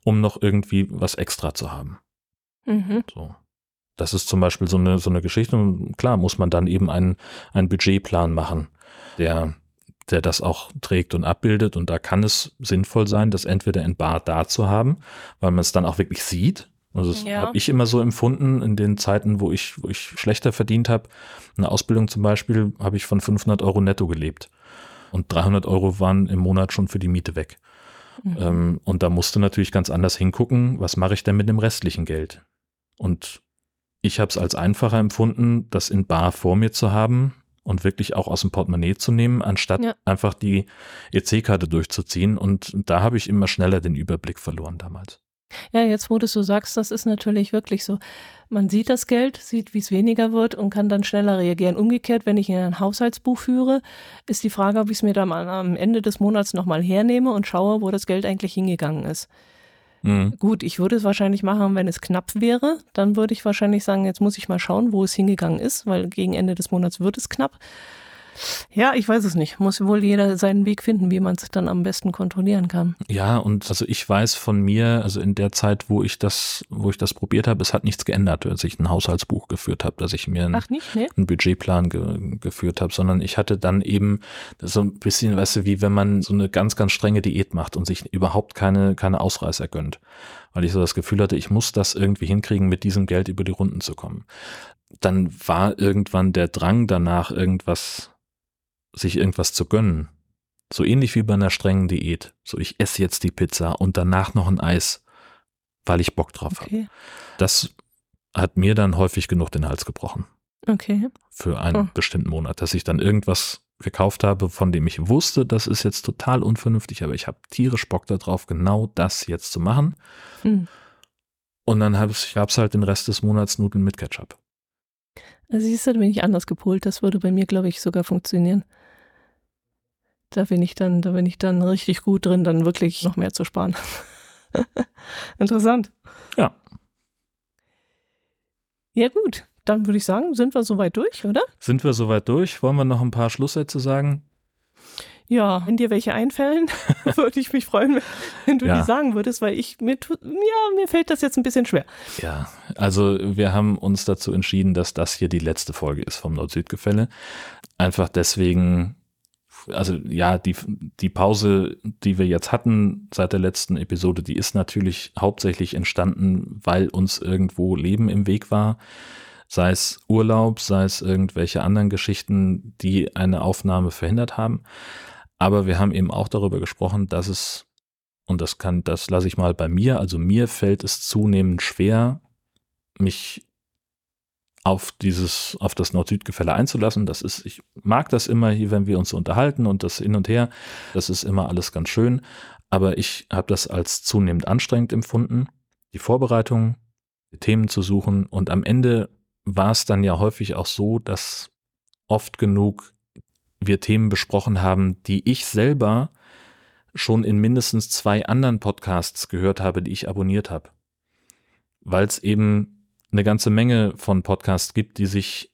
um noch irgendwie was extra zu haben. Mhm. So. Das ist zum Beispiel so eine, so eine Geschichte. Und klar, muss man dann eben einen, einen Budgetplan machen, der der das auch trägt und abbildet. Und da kann es sinnvoll sein, das entweder in Bar da zu haben, weil man es dann auch wirklich sieht. Also das ja. habe ich immer so empfunden in den Zeiten, wo ich, wo ich schlechter verdient habe. Eine Ausbildung zum Beispiel habe ich von 500 Euro netto gelebt. Und 300 Euro waren im Monat schon für die Miete weg. Mhm. Ähm, und da musste natürlich ganz anders hingucken, was mache ich denn mit dem restlichen Geld? Und ich habe es als einfacher empfunden, das in Bar vor mir zu haben, und wirklich auch aus dem Portemonnaie zu nehmen, anstatt ja. einfach die EC-Karte durchzuziehen. Und da habe ich immer schneller den Überblick verloren damals. Ja, jetzt wo du so sagst, das ist natürlich wirklich so. Man sieht das Geld, sieht, wie es weniger wird und kann dann schneller reagieren. Umgekehrt, wenn ich ein Haushaltsbuch führe, ist die Frage, ob ich es mir dann am Ende des Monats nochmal hernehme und schaue, wo das Geld eigentlich hingegangen ist. Mhm. Gut, ich würde es wahrscheinlich machen, wenn es knapp wäre. Dann würde ich wahrscheinlich sagen, jetzt muss ich mal schauen, wo es hingegangen ist, weil gegen Ende des Monats wird es knapp. Ja, ich weiß es nicht. Muss wohl jeder seinen Weg finden, wie man es dann am besten kontrollieren kann. Ja, und also ich weiß von mir, also in der Zeit, wo ich das, wo ich das probiert habe, es hat nichts geändert, als ich ein Haushaltsbuch geführt habe, dass ich mir einen, nicht, nee? einen Budgetplan ge, geführt habe, sondern ich hatte dann eben so ein bisschen, weißt du, wie wenn man so eine ganz, ganz strenge Diät macht und sich überhaupt keine, keine Ausreißer gönnt. Weil ich so das Gefühl hatte, ich muss das irgendwie hinkriegen, mit diesem Geld über die Runden zu kommen. Dann war irgendwann der Drang danach, irgendwas sich irgendwas zu gönnen. So ähnlich wie bei einer strengen Diät. So, ich esse jetzt die Pizza und danach noch ein Eis, weil ich Bock drauf okay. habe. Das hat mir dann häufig genug den Hals gebrochen. Okay. Für einen oh. bestimmten Monat, dass ich dann irgendwas gekauft habe, von dem ich wusste, das ist jetzt total unvernünftig, aber ich habe tierisch Bock darauf, genau das jetzt zu machen. Hm. Und dann habe ich es halt den Rest des Monats Nudeln mit Ketchup. Also siehst du, da bin ich anders gepolt. Das würde bei mir, glaube ich, sogar funktionieren. Da bin ich dann, da bin ich dann richtig gut drin, dann wirklich noch mehr zu sparen. Interessant. Ja. Ja, gut. Dann würde ich sagen, sind wir soweit durch, oder? Sind wir soweit durch? Wollen wir noch ein paar Schlusssätze sagen? Ja, wenn dir welche einfallen, würde ich mich freuen, wenn du ja. die sagen würdest, weil ich mir ja, mir fällt das jetzt ein bisschen schwer. Ja, also wir haben uns dazu entschieden, dass das hier die letzte Folge ist vom Nord-Süd-Gefälle. Einfach deswegen, also ja, die, die Pause, die wir jetzt hatten seit der letzten Episode, die ist natürlich hauptsächlich entstanden, weil uns irgendwo Leben im Weg war. Sei es Urlaub, sei es irgendwelche anderen Geschichten, die eine Aufnahme verhindert haben. Aber wir haben eben auch darüber gesprochen, dass es, und das kann, das lasse ich mal bei mir, also mir fällt es zunehmend schwer, mich auf dieses, auf das Nord-Süd-Gefälle einzulassen. Das ist, ich mag das immer hier, wenn wir uns unterhalten und das hin und her. Das ist immer alles ganz schön. Aber ich habe das als zunehmend anstrengend empfunden. Die Vorbereitung, die Themen zu suchen. Und am Ende war es dann ja häufig auch so, dass oft genug wir Themen besprochen haben, die ich selber schon in mindestens zwei anderen Podcasts gehört habe, die ich abonniert habe. Weil es eben eine ganze Menge von Podcasts gibt, die sich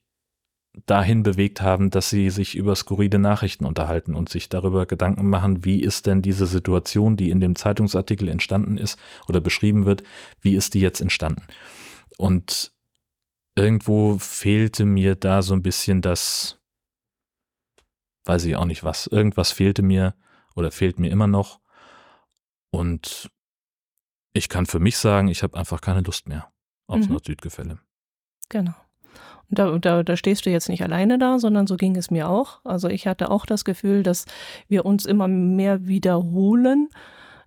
dahin bewegt haben, dass sie sich über skurrile Nachrichten unterhalten und sich darüber Gedanken machen, wie ist denn diese Situation, die in dem Zeitungsartikel entstanden ist oder beschrieben wird, wie ist die jetzt entstanden? Und irgendwo fehlte mir da so ein bisschen das, weiß ich auch nicht was, irgendwas fehlte mir oder fehlt mir immer noch. Und ich kann für mich sagen, ich habe einfach keine Lust mehr aufs mhm. Nord-Süd-Gefälle. Genau. Und da, da, da stehst du jetzt nicht alleine da, sondern so ging es mir auch. Also ich hatte auch das Gefühl, dass wir uns immer mehr wiederholen,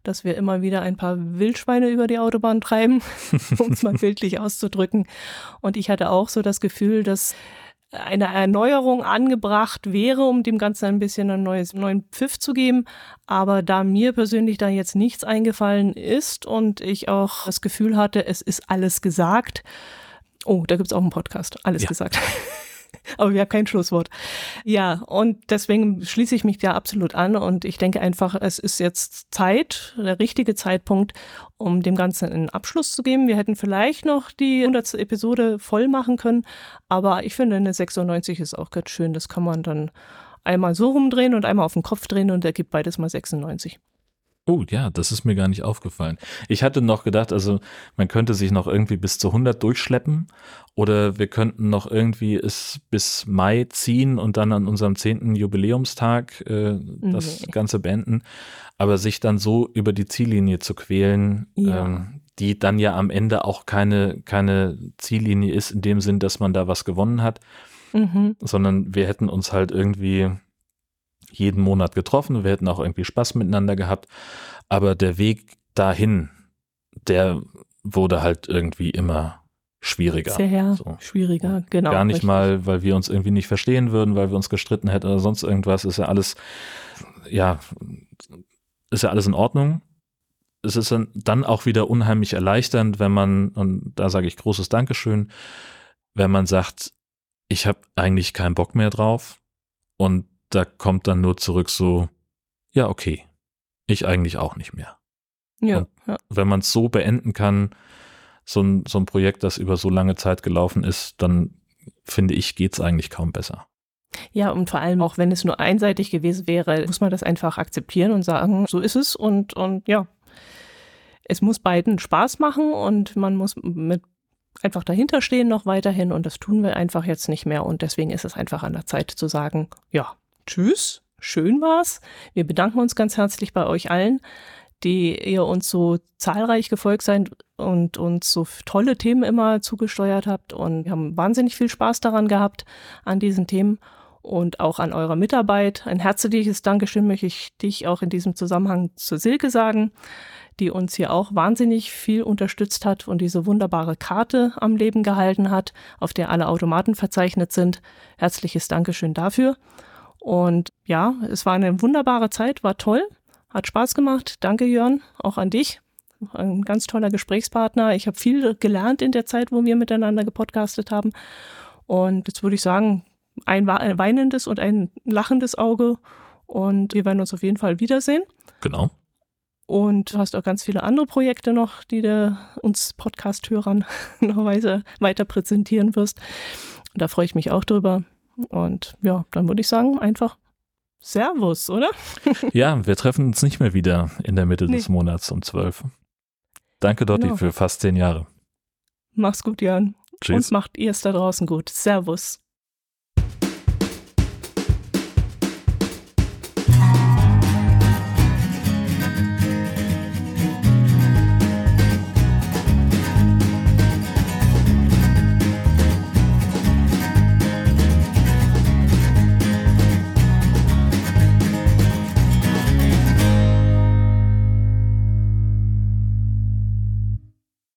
dass wir immer wieder ein paar Wildschweine über die Autobahn treiben, um es mal bildlich auszudrücken. Und ich hatte auch so das Gefühl, dass eine Erneuerung angebracht wäre, um dem Ganzen ein bisschen einen neues, neuen Pfiff zu geben. Aber da mir persönlich da jetzt nichts eingefallen ist und ich auch das Gefühl hatte, es ist alles gesagt. Oh, da gibt es auch einen Podcast, alles ja. gesagt. Aber wir haben kein Schlusswort. Ja, und deswegen schließe ich mich da absolut an und ich denke einfach, es ist jetzt Zeit, der richtige Zeitpunkt, um dem Ganzen einen Abschluss zu geben. Wir hätten vielleicht noch die 100. Episode voll machen können, aber ich finde, eine 96 ist auch ganz schön. Das kann man dann einmal so rumdrehen und einmal auf den Kopf drehen und ergibt beides mal 96. Oh ja, das ist mir gar nicht aufgefallen. Ich hatte noch gedacht, also man könnte sich noch irgendwie bis zu 100 durchschleppen oder wir könnten noch irgendwie es bis Mai ziehen und dann an unserem 10. Jubiläumstag äh, das nee. Ganze beenden. Aber sich dann so über die Ziellinie zu quälen, ja. ähm, die dann ja am Ende auch keine, keine Ziellinie ist, in dem Sinn, dass man da was gewonnen hat, mhm. sondern wir hätten uns halt irgendwie jeden Monat getroffen. Wir hätten auch irgendwie Spaß miteinander gehabt. Aber der Weg dahin, der wurde halt irgendwie immer schwieriger. Sehr so. schwieriger, genau. Gar nicht richtig. mal, weil wir uns irgendwie nicht verstehen würden, weil wir uns gestritten hätten oder sonst irgendwas. Ist ja alles, ja, ist ja alles in Ordnung. Es ist dann auch wieder unheimlich erleichternd, wenn man, und da sage ich großes Dankeschön, wenn man sagt, ich habe eigentlich keinen Bock mehr drauf und da kommt dann nur zurück so, ja, okay, ich eigentlich auch nicht mehr. Ja. ja. Wenn man es so beenden kann, so ein, so ein Projekt, das über so lange Zeit gelaufen ist, dann finde ich, geht es eigentlich kaum besser. Ja, und vor allem auch wenn es nur einseitig gewesen wäre, muss man das einfach akzeptieren und sagen, so ist es und, und ja, es muss beiden Spaß machen und man muss mit einfach dahinter stehen noch weiterhin und das tun wir einfach jetzt nicht mehr und deswegen ist es einfach an der Zeit zu sagen, ja, tschüss, schön war's. Wir bedanken uns ganz herzlich bei euch allen, die ihr uns so zahlreich gefolgt seid und uns so tolle Themen immer zugesteuert habt und wir haben wahnsinnig viel Spaß daran gehabt an diesen Themen und auch an eurer Mitarbeit. Ein herzliches Dankeschön möchte ich dich auch in diesem Zusammenhang zur Silke sagen, die uns hier auch wahnsinnig viel unterstützt hat und diese wunderbare Karte am Leben gehalten hat, auf der alle Automaten verzeichnet sind. Herzliches Dankeschön dafür. Und ja, es war eine wunderbare Zeit, war toll, hat Spaß gemacht. Danke, Jörn, auch an dich. Ein ganz toller Gesprächspartner. Ich habe viel gelernt in der Zeit, wo wir miteinander gepodcastet haben. Und jetzt würde ich sagen, ein weinendes und ein lachendes Auge. Und wir werden uns auf jeden Fall wiedersehen. Genau. Und du hast auch ganz viele andere Projekte noch, die du uns Podcast-Hörern noch weiter, weiter präsentieren wirst. Und da freue ich mich auch drüber. Und ja, dann würde ich sagen, einfach Servus, oder? ja, wir treffen uns nicht mehr wieder in der Mitte nee. des Monats um zwölf. Danke, Dotti, genau. für fast zehn Jahre. Mach's gut, Jan. Tschüss. Und macht ihr es da draußen gut. Servus.